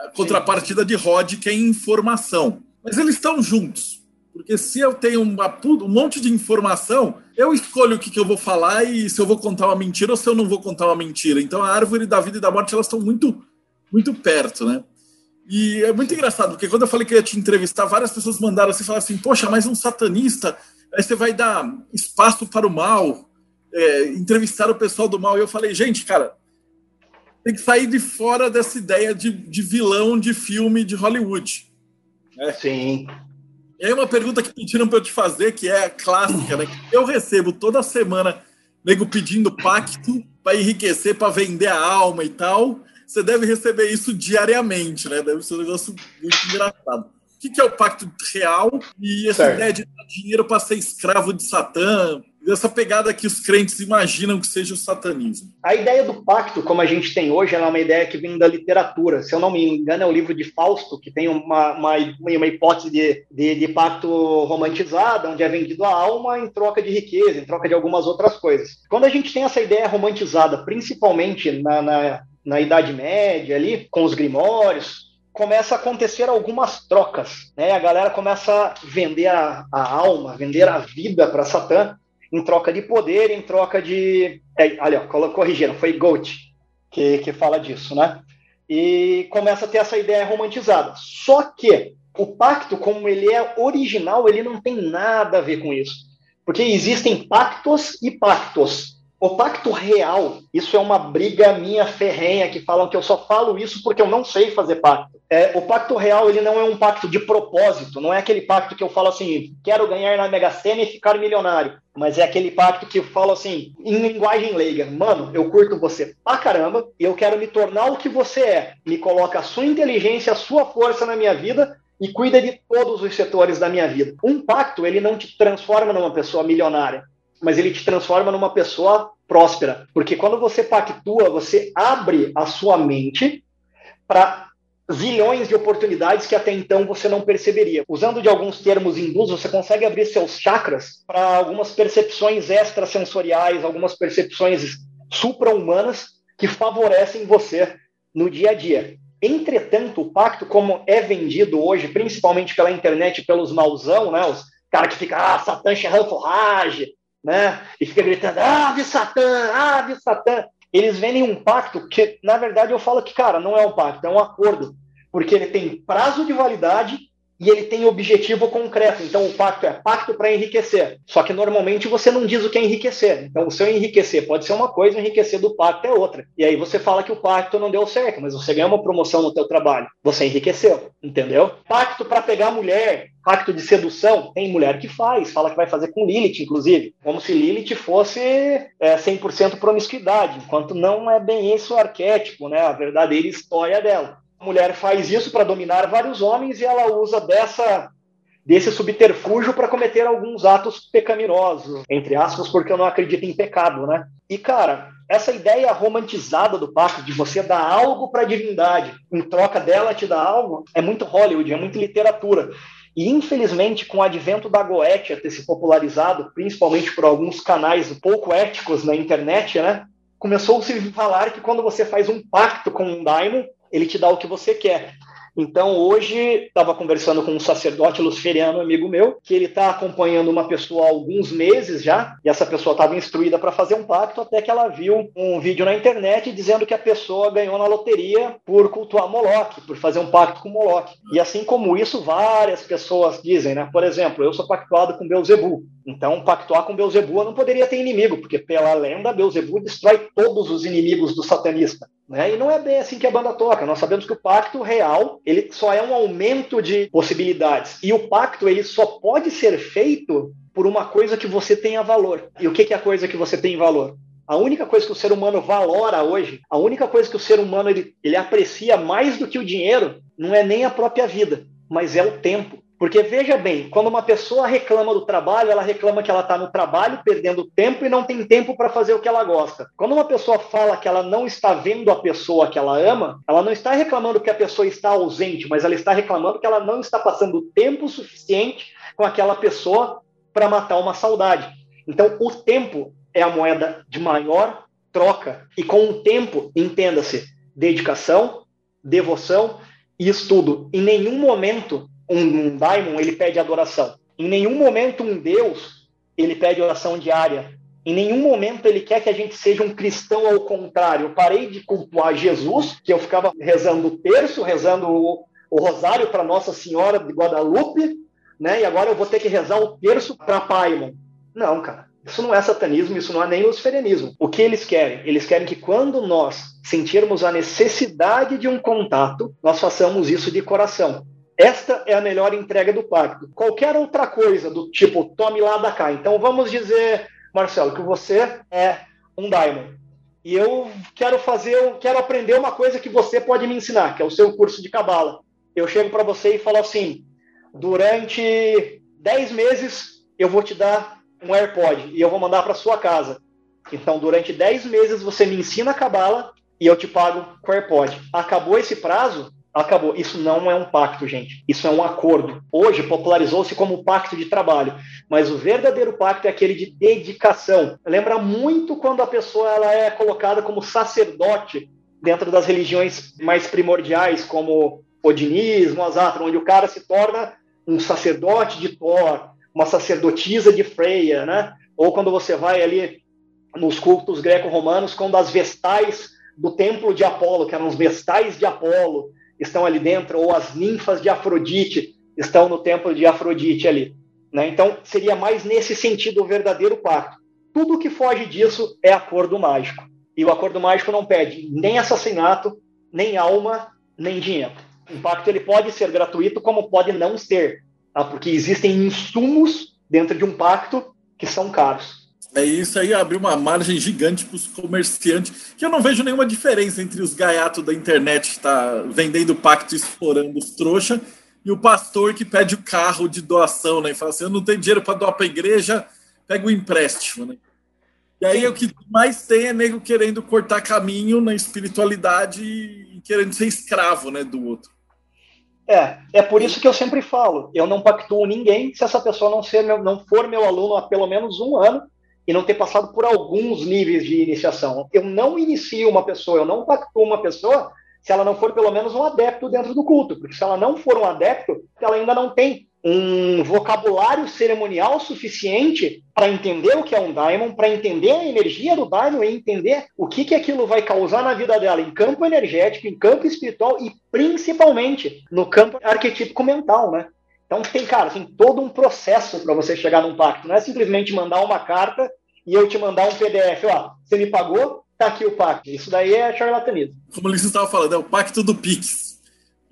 a contrapartida de Rod, que é informação. Mas eles estão juntos, porque se eu tenho uma, um monte de informação, eu escolho o que, que eu vou falar e se eu vou contar uma mentira ou se eu não vou contar uma mentira. Então a árvore da vida e da morte, elas estão muito, muito perto, né? E é muito engraçado, porque quando eu falei que ia te entrevistar, várias pessoas mandaram assim, falar assim, poxa, mas um satanista, aí você vai dar espaço para o mal, é, entrevistar o pessoal do mal. E eu falei, gente, cara, tem que sair de fora dessa ideia de, de vilão de filme de Hollywood. Né? Sim. E aí uma pergunta que pediram para eu te fazer, que é clássica, né? Eu recebo toda semana nego pedindo pacto para enriquecer, para vender a alma e tal. Você deve receber isso diariamente, né? Deve ser um negócio muito engraçado. O que é o pacto real e essa certo. ideia de dar dinheiro para ser escravo de Satã, dessa pegada que os crentes imaginam que seja o satanismo. A ideia do pacto, como a gente tem hoje, é uma ideia que vem da literatura. Se eu não me engano, é o livro de Fausto, que tem uma, uma, uma hipótese de, de, de pacto romantizada, onde é vendido a alma em troca de riqueza, em troca de algumas outras coisas. Quando a gente tem essa ideia romantizada, principalmente na, na, na Idade Média, ali, com os grimórios, começa a acontecer algumas trocas, né? A galera começa a vender a, a alma, vender a vida para Satã, em troca de poder, em troca de. É, olha, corrigiram, foi Goethe que, que fala disso, né? E começa a ter essa ideia romantizada. Só que o pacto, como ele é original, ele não tem nada a ver com isso. Porque existem pactos e pactos. O pacto real, isso é uma briga minha ferrenha que falam que eu só falo isso porque eu não sei fazer pacto. É, o pacto real, ele não é um pacto de propósito, não é aquele pacto que eu falo assim, quero ganhar na Mega Sena e ficar milionário. Mas é aquele pacto que eu falo assim, em linguagem leiga, mano, eu curto você pra caramba e eu quero me tornar o que você é. Me coloca a sua inteligência, a sua força na minha vida e cuida de todos os setores da minha vida. Um pacto, ele não te transforma numa pessoa milionária mas ele te transforma numa pessoa próspera. Porque quando você pactua, você abre a sua mente para zilhões de oportunidades que até então você não perceberia. Usando de alguns termos hindus, você consegue abrir seus chakras para algumas percepções extrasensoriais, algumas percepções supra-humanas que favorecem você no dia a dia. Entretanto, o pacto, como é vendido hoje, principalmente pela internet, pelos mauzão, né, os caras que ficam, ah, Satã Forrage, né, e fica gritando, ah, vi Satã, ah, vi Satã. Eles vendem um pacto que, na verdade, eu falo que, cara, não é um pacto, é um acordo, porque ele tem prazo de validade e ele tem objetivo concreto. Então, o pacto é pacto para enriquecer. Só que normalmente você não diz o que é enriquecer. Então, o seu enriquecer pode ser uma coisa, o enriquecer do pacto é outra. E aí você fala que o pacto não deu certo, mas você ganhou uma promoção no teu trabalho. Você enriqueceu, entendeu? Pacto para pegar mulher, pacto de sedução, tem mulher que faz, fala que vai fazer com Lilith, inclusive. Como se Lilith fosse é, 100% promiscuidade, enquanto não é bem esse o arquétipo, né? A verdadeira história dela. A mulher faz isso para dominar vários homens e ela usa dessa desse subterfúgio para cometer alguns atos pecaminosos, entre aspas, porque eu não acredito em pecado, né? E cara, essa ideia romantizada do pacto de você dar algo para a divindade, em troca dela te dar algo, é muito Hollywood, é muito literatura. E infelizmente, com o advento da Goetia ter se popularizado, principalmente por alguns canais pouco éticos na internet, né? Começou-se a falar que quando você faz um pacto com um daimon, ele te dá o que você quer. Então, hoje, estava conversando com um sacerdote luciferiano, amigo meu, que ele está acompanhando uma pessoa há alguns meses já, e essa pessoa estava instruída para fazer um pacto, até que ela viu um vídeo na internet dizendo que a pessoa ganhou na loteria por cultuar Moloch, por fazer um pacto com Moloch. E assim como isso, várias pessoas dizem, né? Por exemplo, eu sou pactuado com Beuzebu. Então, pactuar com Beuzebu não poderia ter inimigo, porque pela lenda, Beuzebu destrói todos os inimigos do satanista. Né? E não é bem assim que a banda toca. Nós sabemos que o pacto real ele só é um aumento de possibilidades. E o pacto ele só pode ser feito por uma coisa que você tenha valor. E o que é a coisa que você tem valor? A única coisa que o ser humano valora hoje, a única coisa que o ser humano ele, ele aprecia mais do que o dinheiro, não é nem a própria vida, mas é o tempo. Porque veja bem, quando uma pessoa reclama do trabalho, ela reclama que ela está no trabalho perdendo tempo e não tem tempo para fazer o que ela gosta. Quando uma pessoa fala que ela não está vendo a pessoa que ela ama, ela não está reclamando que a pessoa está ausente, mas ela está reclamando que ela não está passando tempo suficiente com aquela pessoa para matar uma saudade. Então, o tempo é a moeda de maior troca. E com o tempo, entenda-se, dedicação, devoção e estudo. Em nenhum momento um, um daimon, ele pede adoração. Em nenhum momento um deus, ele pede oração diária. Em nenhum momento ele quer que a gente seja um cristão ao contrário. Eu parei de cultuar Jesus, que eu ficava rezando o terço, rezando o, o rosário para Nossa Senhora de Guadalupe, né? E agora eu vou ter que rezar o terço para Paimon. Não, cara. Isso não é satanismo, isso não é nem luciferianismo. O que eles querem? Eles querem que quando nós sentirmos a necessidade de um contato, nós façamos isso de coração. Esta é a melhor entrega do pacto. Qualquer outra coisa do tipo, tome lá da cá. Então vamos dizer, Marcelo, que você é um daimon. E eu quero fazer, quero aprender uma coisa que você pode me ensinar, que é o seu curso de cabala. Eu chego para você e falo assim: durante 10 meses eu vou te dar um AirPod e eu vou mandar para sua casa. Então, durante 10 meses você me ensina a cabala e eu te pago com AirPod. Acabou esse prazo, acabou. Isso não é um pacto, gente. Isso é um acordo. Hoje popularizou-se como pacto de trabalho, mas o verdadeiro pacto é aquele de dedicação. Lembra muito quando a pessoa ela é colocada como sacerdote dentro das religiões mais primordiais, como Odinismo, Azatra, onde o cara se torna um sacerdote de Thor, uma sacerdotisa de Freia, né? Ou quando você vai ali nos cultos greco-romanos, quando as vestais do templo de Apolo, que eram os vestais de Apolo, estão ali dentro, ou as ninfas de Afrodite estão no templo de Afrodite ali. Né? Então, seria mais nesse sentido o verdadeiro pacto. Tudo que foge disso é acordo mágico. E o acordo mágico não pede nem assassinato, nem alma, nem dinheiro. O pacto ele pode ser gratuito, como pode não ser, tá? porque existem insumos dentro de um pacto que são caros. É isso aí, abriu uma margem gigante para os comerciantes, que eu não vejo nenhuma diferença entre os gaiatos da internet que está vendendo pacto e explorando os trouxa e o pastor que pede o carro de doação, né? E fala assim: eu não tenho dinheiro para doar para a igreja, pega o empréstimo, né? E aí o que mais tem é nego querendo cortar caminho na espiritualidade e querendo ser escravo, né, do outro. É, é por isso que eu sempre falo, eu não pactuo ninguém se essa pessoa não, ser meu, não for meu aluno há pelo menos um ano e não ter passado por alguns níveis de iniciação. Eu não inicio uma pessoa, eu não pactuo uma pessoa se ela não for pelo menos um adepto dentro do culto, porque se ela não for um adepto, ela ainda não tem um vocabulário cerimonial suficiente para entender o que é um daimon, para entender a energia do daimon e entender o que, que aquilo vai causar na vida dela em campo energético, em campo espiritual e principalmente no campo arquetípico mental, né? Então tem, cara, tem todo um processo para você chegar num pacto. Não é simplesmente mandar uma carta e eu te mandar um PDF, ó, você me pagou, tá aqui o pacto. Isso daí é charlatanismo. Como o Ulisses estava falando, é o pacto do Pix.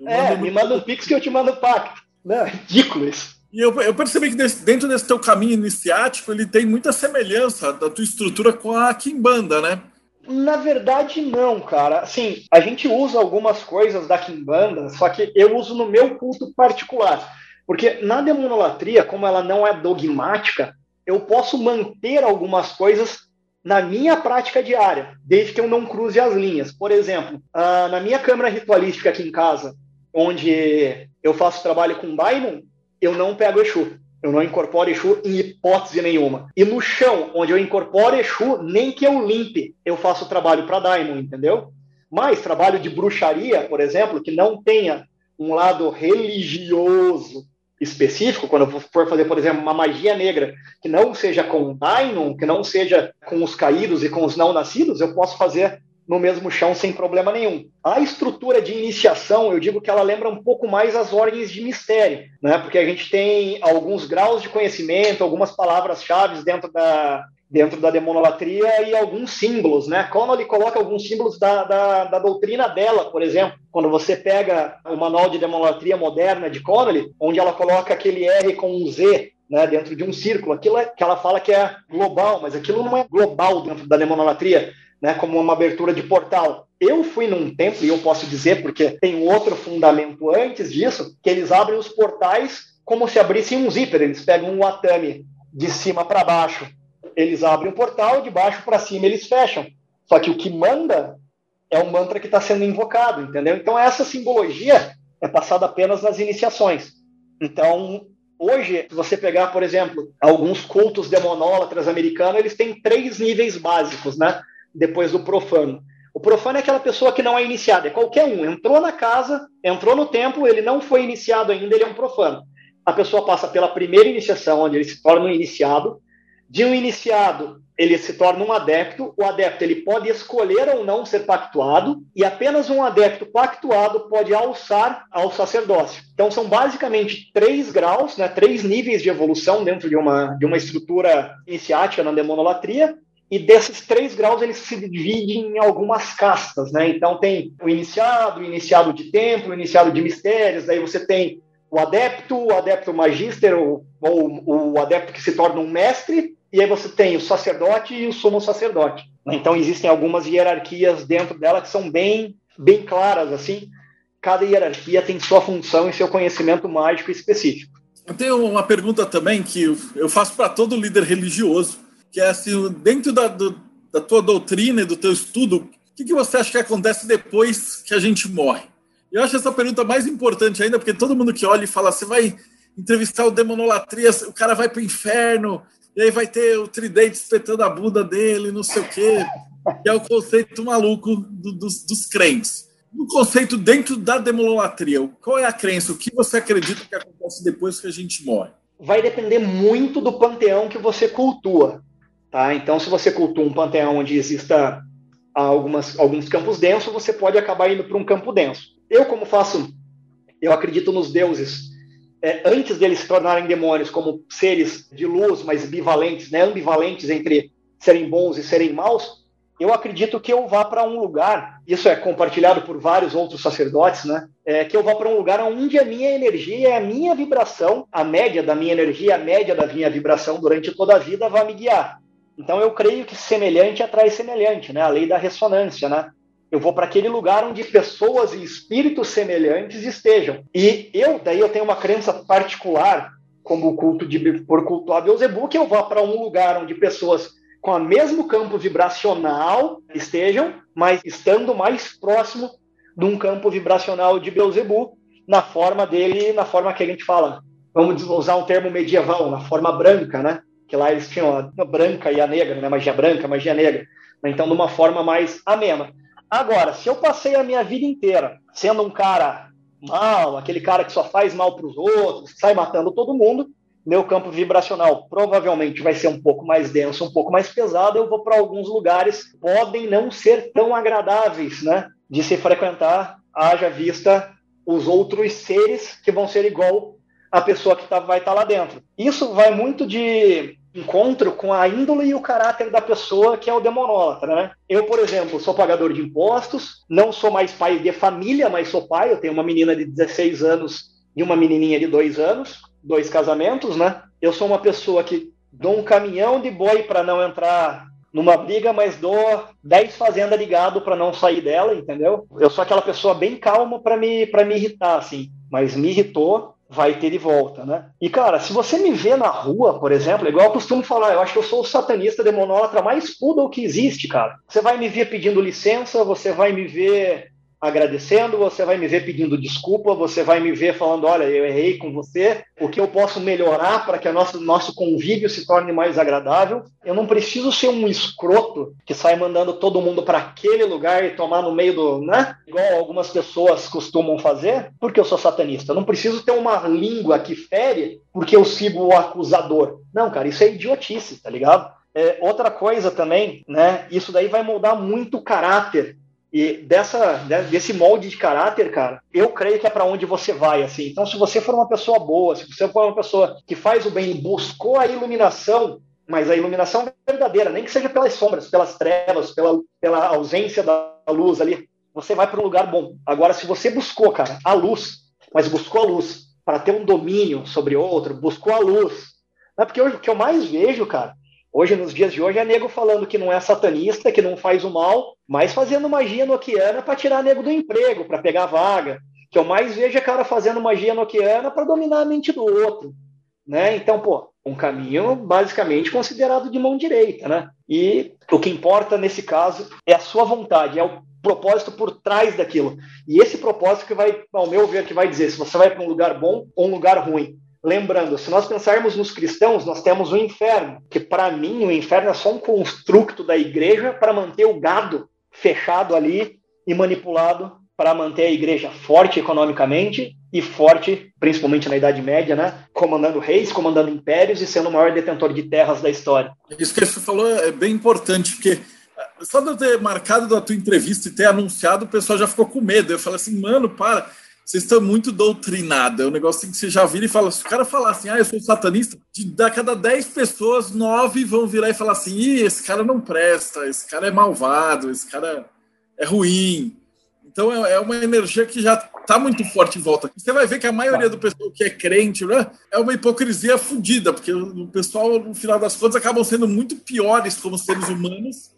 Eu é, me manda o Pix que eu te mando o pacto. Não, é ridículo isso. E eu, eu percebi que desse, dentro desse teu caminho iniciático, ele tem muita semelhança da tua estrutura com a Kimbanda, né? Na verdade, não, cara. Assim, a gente usa algumas coisas da Kimbanda, só que eu uso no meu culto particular. Porque na demonolatria, como ela não é dogmática, eu posso manter algumas coisas na minha prática diária, desde que eu não cruze as linhas. Por exemplo, uh, na minha câmara ritualística aqui em casa, onde eu faço trabalho com Daimon, eu não pego Exu. Eu não incorporo Exu em hipótese nenhuma. E no chão, onde eu incorporo Exu, nem que eu limpe, eu faço trabalho para Daimon, entendeu? Mas trabalho de bruxaria, por exemplo, que não tenha um lado religioso específico, quando eu for fazer, por exemplo, uma magia negra, que não seja com Daimon, que não seja com os caídos e com os não nascidos, eu posso fazer no mesmo chão sem problema nenhum. A estrutura de iniciação, eu digo que ela lembra um pouco mais as ordens de mistério, né? Porque a gente tem alguns graus de conhecimento, algumas palavras-chave dentro da, dentro da demonolatria e alguns símbolos, né? Connolly coloca alguns símbolos da, da, da, doutrina dela, por exemplo. Quando você pega o manual de demonolatria moderna de Connolly, onde ela coloca aquele R com um Z, né, dentro de um círculo, aquilo é, que ela fala que é global, mas aquilo não é global dentro da demonolatria né, como uma abertura de portal. Eu fui num templo, e eu posso dizer, porque tem outro fundamento antes disso, que eles abrem os portais como se abrissem um zíper. Eles pegam um atame de cima para baixo, eles abrem um portal, de baixo para cima eles fecham. Só que o que manda é o mantra que está sendo invocado, entendeu? Então essa simbologia é passada apenas nas iniciações. Então, hoje, se você pegar, por exemplo, alguns cultos demonólatras americanos, eles têm três níveis básicos, né? depois do profano. O profano é aquela pessoa que não é iniciada, é qualquer um. Entrou na casa, entrou no templo, ele não foi iniciado ainda, ele é um profano. A pessoa passa pela primeira iniciação, onde ele se torna um iniciado. De um iniciado, ele se torna um adepto. O adepto ele pode escolher ou não ser pactuado, e apenas um adepto pactuado pode alçar ao sacerdócio. Então, são basicamente três graus, né, três níveis de evolução dentro de uma, de uma estrutura iniciática na demonolatria e desses três graus eles se dividem em algumas castas, né? Então tem o iniciado, o iniciado de templo, o iniciado de mistérios, daí você tem o adepto, o adepto magíster, ou, ou o adepto que se torna um mestre, e aí você tem o sacerdote e o sumo sacerdote. Então existem algumas hierarquias dentro dela que são bem, bem claras, assim. Cada hierarquia tem sua função e seu conhecimento mágico específico. Eu tenho uma pergunta também que eu faço para todo líder religioso que é assim, dentro da, do, da tua doutrina e do teu estudo, o que, que você acha que acontece depois que a gente morre? Eu acho essa pergunta mais importante ainda, porque todo mundo que olha e fala, você vai entrevistar o demonolatria, o cara vai para o inferno, e aí vai ter o tridente espetando a bunda dele, não sei o quê, que é o conceito maluco do, dos, dos crentes. No conceito dentro da demonolatria, qual é a crença? O que você acredita que acontece depois que a gente morre? Vai depender muito do panteão que você cultua. Tá? Então, se você cultua um panteão onde exista algumas, alguns campos densos, você pode acabar indo para um campo denso. Eu, como faço, eu acredito nos deuses é, antes deles se tornarem demônios, como seres de luz, mas bivalentes, né, ambivalentes entre serem bons e serem maus, eu acredito que eu vá para um lugar, isso é compartilhado por vários outros sacerdotes, né? É, que eu vá para um lugar onde a minha energia, a minha vibração, a média da minha energia, a média da minha vibração durante toda a vida vai me guiar. Então eu creio que semelhante atrai semelhante, né? A lei da ressonância, né? Eu vou para aquele lugar onde pessoas e espíritos semelhantes estejam. E eu, daí eu tenho uma crença particular, como o culto de por culto a Beuzebu, que eu vá para um lugar onde pessoas com o mesmo campo vibracional estejam, mas estando mais próximo de um campo vibracional de Beuzebu, na forma dele, na forma que a gente fala, vamos usar um termo medieval, na forma branca, né? Que lá eles tinham a branca e a negra, né? Magia branca, magia negra. Então, de uma forma mais amena. Agora, se eu passei a minha vida inteira sendo um cara mal, aquele cara que só faz mal para os outros, sai matando todo mundo, meu campo vibracional provavelmente vai ser um pouco mais denso, um pouco mais pesado. Eu vou para alguns lugares podem não ser tão agradáveis, né, de se frequentar, haja vista os outros seres que vão ser igual a pessoa que tá, vai estar tá lá dentro. Isso vai muito de encontro com a índole e o caráter da pessoa que é o demonólatra, né? Eu, por exemplo, sou pagador de impostos, não sou mais pai de família, mas sou pai. Eu tenho uma menina de 16 anos e uma menininha de 2 anos, dois casamentos, né? Eu sou uma pessoa que dou um caminhão de boi para não entrar numa briga, mas dou 10 fazendas de gado para não sair dela, entendeu? Eu sou aquela pessoa bem calma para me para me irritar assim, mas me irritou, vai ter de volta, né? E cara, se você me vê na rua, por exemplo, igual eu costumo falar, eu acho que eu sou o satanista demonólatra mais poodle que existe, cara. Você vai me ver pedindo licença, você vai me ver agradecendo, você vai me ver pedindo desculpa, você vai me ver falando, olha, eu errei com você, o que eu posso melhorar para que o nosso, nosso convívio se torne mais agradável. Eu não preciso ser um escroto que sai mandando todo mundo para aquele lugar e tomar no meio do, né? Igual algumas pessoas costumam fazer, porque eu sou satanista. Eu não preciso ter uma língua que fere porque eu sigo o acusador. Não, cara, isso é idiotice, tá ligado? É, outra coisa também, né? Isso daí vai moldar muito o caráter e dessa, desse molde de caráter, cara, eu creio que é para onde você vai, assim. Então, se você for uma pessoa boa, se você for uma pessoa que faz o bem buscou a iluminação, mas a iluminação verdadeira, nem que seja pelas sombras, pelas trevas, pela, pela ausência da luz ali, você vai para um lugar bom. Agora, se você buscou, cara, a luz, mas buscou a luz para ter um domínio sobre outro, buscou a luz. É porque hoje o que eu mais vejo, cara, Hoje, nos dias de hoje, é nego falando que não é satanista, que não faz o mal, mas fazendo magia noquiana para tirar nego do emprego, para pegar vaga. Que eu mais vejo é cara fazendo magia noquiana para dominar a mente do outro. Né? Então, pô, um caminho basicamente considerado de mão direita, né? E o que importa nesse caso é a sua vontade, é o propósito por trás daquilo. E esse propósito que vai, ao meu ver, que vai dizer se você vai para um lugar bom ou um lugar ruim. Lembrando, se nós pensarmos nos cristãos, nós temos o inferno, que para mim o inferno é só um construto da igreja para manter o gado fechado ali e manipulado para manter a igreja forte economicamente e forte, principalmente na Idade Média, né? Comandando reis, comandando impérios e sendo o maior detentor de terras da história. Isso que você falou é bem importante, porque só de eu ter marcado da tua entrevista e ter anunciado, o pessoal já ficou com medo. Eu falei assim, mano, para vocês estão muito doutrinados. É um negócio que você já vira e fala. Se o cara falar assim, ah, eu sou satanista, de da cada 10 pessoas, 9 vão virar e falar assim: Ih, esse cara não presta, esse cara é malvado, esse cara é ruim. Então é, é uma energia que já está muito forte em volta. Você vai ver que a maioria do pessoal que é crente né, é uma hipocrisia fodida, porque o pessoal, no final das contas, acabam sendo muito piores como seres humanos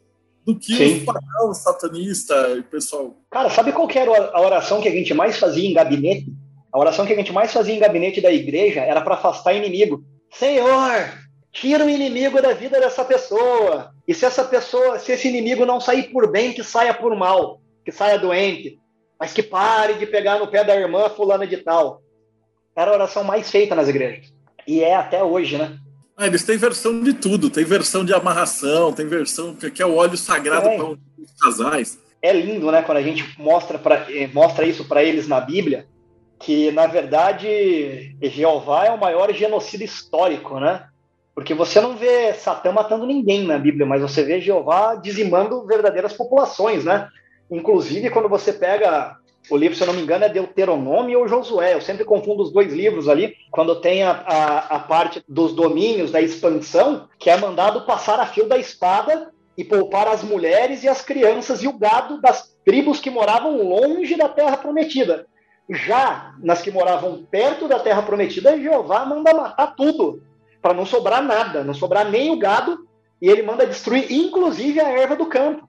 do que Sim. os pagãos satanistas, pessoal. Cara, sabe qual era a oração que a gente mais fazia em gabinete? A oração que a gente mais fazia em gabinete da igreja era para afastar inimigo. Senhor, tira o inimigo da vida dessa pessoa. E se essa pessoa, se esse inimigo não sair por bem, que saia por mal, que saia doente, mas que pare de pegar no pé da irmã fulana de tal. Era a oração mais feita nas igrejas. E é até hoje, né? Ah, eles têm versão de tudo. Tem versão de amarração, tem versão que é o óleo sagrado é. para os casais. É lindo, né, quando a gente mostra, pra, eh, mostra isso para eles na Bíblia, que na verdade Jeová é o maior genocida histórico, né? Porque você não vê Satã matando ninguém na Bíblia, mas você vê Jeová dizimando verdadeiras populações, né? Inclusive, quando você pega o livro, se eu não me engano, é Deuteronômio ou Josué. Eu sempre confundo os dois livros ali, quando tem a, a, a parte dos domínios, da expansão, que é mandado passar a fio da espada e poupar as mulheres e as crianças e o gado das tribos que moravam longe da terra prometida. Já nas que moravam perto da terra prometida, Jeová manda matar tudo, para não sobrar nada, não sobrar nem o gado, e ele manda destruir inclusive a erva do campo.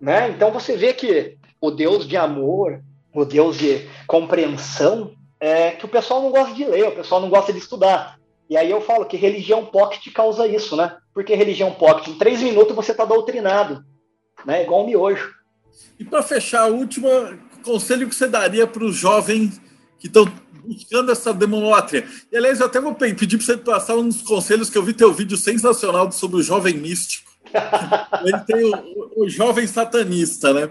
Né? Então você vê que o Deus de amor, o Deus de compreensão, é que o pessoal não gosta de ler, o pessoal não gosta de estudar. E aí eu falo que religião pocket causa isso, né? Porque religião pocket, em três minutos você está doutrinado, né? Igual o miojo. E para fechar, a última conselho que você daria para os jovens que estão buscando essa demonótria. E, aliás, eu até vou pedir para você passar uns conselhos que eu vi teu vídeo sensacional sobre o jovem místico. <laughs> Ele tem o, o jovem satanista, né?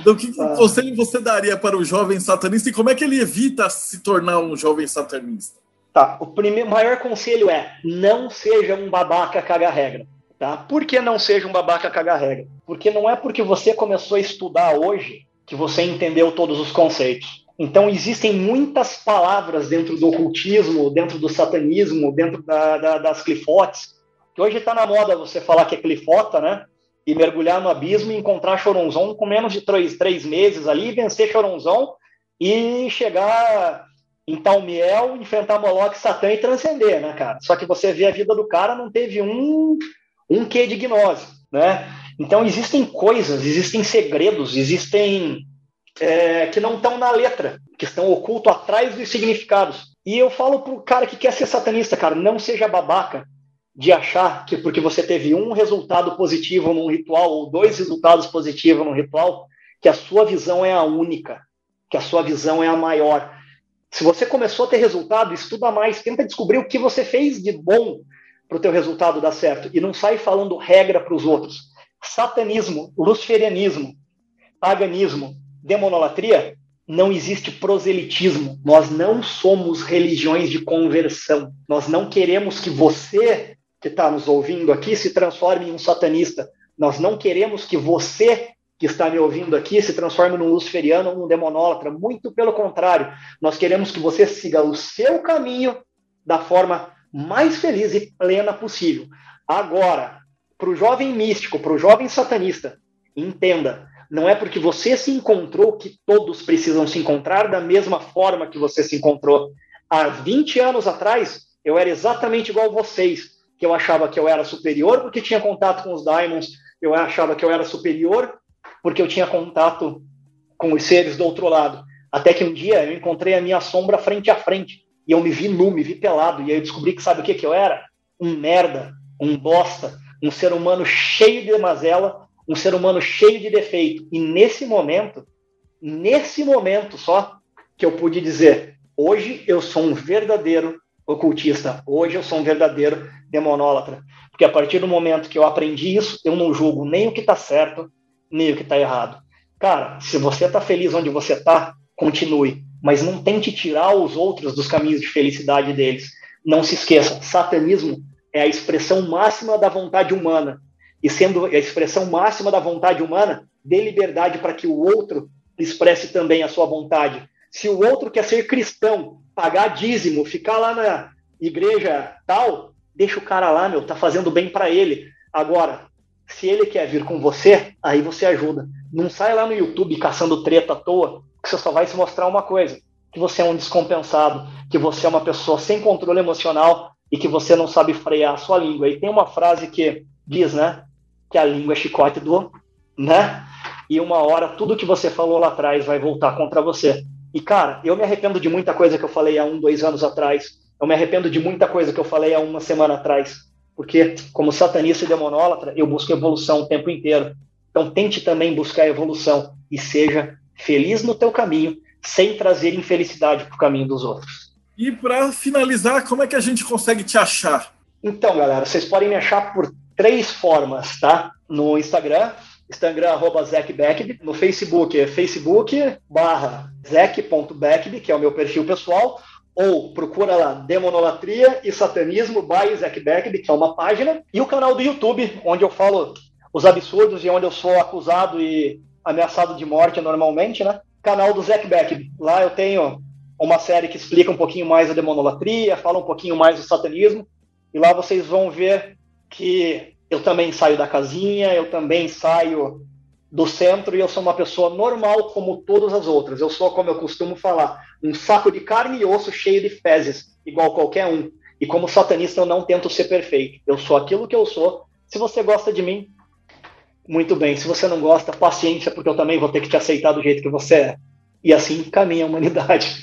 Então, que ah. conselho você daria para o jovem satanista e como é que ele evita se tornar um jovem satanista? Tá, o primeiro, maior conselho é não seja um babaca caga-regra. Tá? Por que não seja um babaca caga-regra? Porque não é porque você começou a estudar hoje que você entendeu todos os conceitos. Então, existem muitas palavras dentro do ocultismo, dentro do satanismo, dentro da, da, das clifotes, que hoje está na moda você falar que é clifota, né? E mergulhar no abismo e encontrar Choronzon com menos de três, três meses ali, vencer Choronzon e chegar em Talmiel, enfrentar Moloch, Satã e transcender, né, cara? Só que você vê a vida do cara, não teve um, um quê de gnose, né? Então existem coisas, existem segredos, existem é, que não estão na letra, que estão ocultos atrás dos significados. E eu falo pro cara que quer ser satanista, cara, não seja babaca de achar que porque você teve um resultado positivo num ritual ou dois resultados positivos num ritual, que a sua visão é a única, que a sua visão é a maior. Se você começou a ter resultado, estuda mais, tenta descobrir o que você fez de bom para o teu resultado dar certo e não sai falando regra para os outros. Satanismo, luciferianismo, paganismo, demonolatria, não existe proselitismo. Nós não somos religiões de conversão. Nós não queremos que você que está nos ouvindo aqui se transforme em um satanista. Nós não queremos que você que está me ouvindo aqui se transforme num luciferiano ou num demonólatra. Muito pelo contrário, nós queremos que você siga o seu caminho da forma mais feliz e plena possível. Agora, para o jovem místico, para o jovem satanista, entenda, não é porque você se encontrou que todos precisam se encontrar da mesma forma que você se encontrou. Há 20 anos atrás, eu era exatamente igual a vocês, que eu achava que eu era superior porque tinha contato com os Diamonds, eu achava que eu era superior porque eu tinha contato com os seres do outro lado. Até que um dia eu encontrei a minha sombra frente a frente e eu me vi nu, me vi pelado, e aí eu descobri que sabe o que, que eu era? Um merda, um bosta, um ser humano cheio de mazela, um ser humano cheio de defeito. E nesse momento, nesse momento só, que eu pude dizer: hoje eu sou um verdadeiro ocultista, hoje eu sou um verdadeiro demonólatra. Porque a partir do momento que eu aprendi isso, eu não julgo nem o que está certo, meio que está errado. Cara, se você está feliz onde você está, continue, mas não tente tirar os outros dos caminhos de felicidade deles. Não se esqueça, satanismo é a expressão máxima da vontade humana. E sendo a expressão máxima da vontade humana, dê liberdade para que o outro expresse também a sua vontade. Se o outro quer ser cristão, pagar dízimo, ficar lá na igreja tal, deixa o cara lá, meu, tá fazendo bem para ele. Agora, se ele quer vir com você, aí você ajuda. Não sai lá no YouTube caçando treta à toa, que você só vai se mostrar uma coisa: que você é um descompensado, que você é uma pessoa sem controle emocional e que você não sabe frear a sua língua. E tem uma frase que diz, né, que a língua é chicote do, né? E uma hora tudo que você falou lá atrás vai voltar contra você. E cara, eu me arrependo de muita coisa que eu falei há um, dois anos atrás. Eu me arrependo de muita coisa que eu falei há uma semana atrás porque como satanista e demonólatra, eu busco evolução o tempo inteiro. Então tente também buscar evolução e seja feliz no teu caminho, sem trazer infelicidade para o caminho dos outros. E para finalizar, como é que a gente consegue te achar? Então, galera, vocês podem me achar por três formas, tá? No Instagram, Instagram arroba ZecBackby, no Facebook é Facebook barra Zec.backby, que é o meu perfil pessoal, ou procura lá Demonolatria e Satanismo by Beckby, que é uma página, e o canal do YouTube, onde eu falo os absurdos e onde eu sou acusado e ameaçado de morte normalmente, né? Canal do Zack Beckby. Lá eu tenho uma série que explica um pouquinho mais a demonolatria, fala um pouquinho mais do satanismo, e lá vocês vão ver que eu também saio da casinha, eu também saio do centro e eu sou uma pessoa normal como todas as outras. Eu sou, como eu costumo falar, um saco de carne e osso cheio de fezes, igual qualquer um. E como satanista eu não tento ser perfeito. Eu sou aquilo que eu sou. Se você gosta de mim, muito bem. Se você não gosta, paciência, porque eu também vou ter que te aceitar do jeito que você é. E assim caminha a humanidade.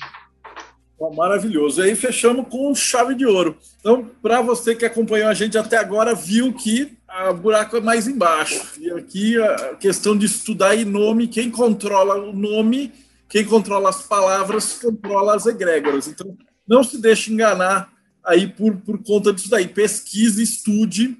Maravilhoso. E aí fechamos com chave de ouro. Então, para você que acompanhou a gente até agora, viu que o buraco é mais embaixo. E aqui a questão de estudar e nome, quem controla o nome quem controla as palavras controla as egrégoras. Então, não se deixe enganar aí por, por conta disso daí. Pesquise, estude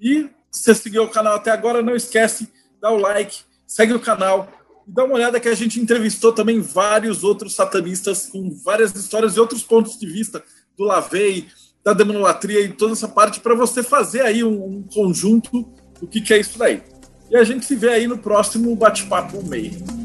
e se você seguiu o canal até agora, não esquece, dá o like, segue o canal e dá uma olhada que a gente entrevistou também vários outros satanistas com várias histórias e outros pontos de vista do Lavei, da demonolatria e toda essa parte para você fazer aí um, um conjunto do que, que é isso daí. E a gente se vê aí no próximo bate-papo meio.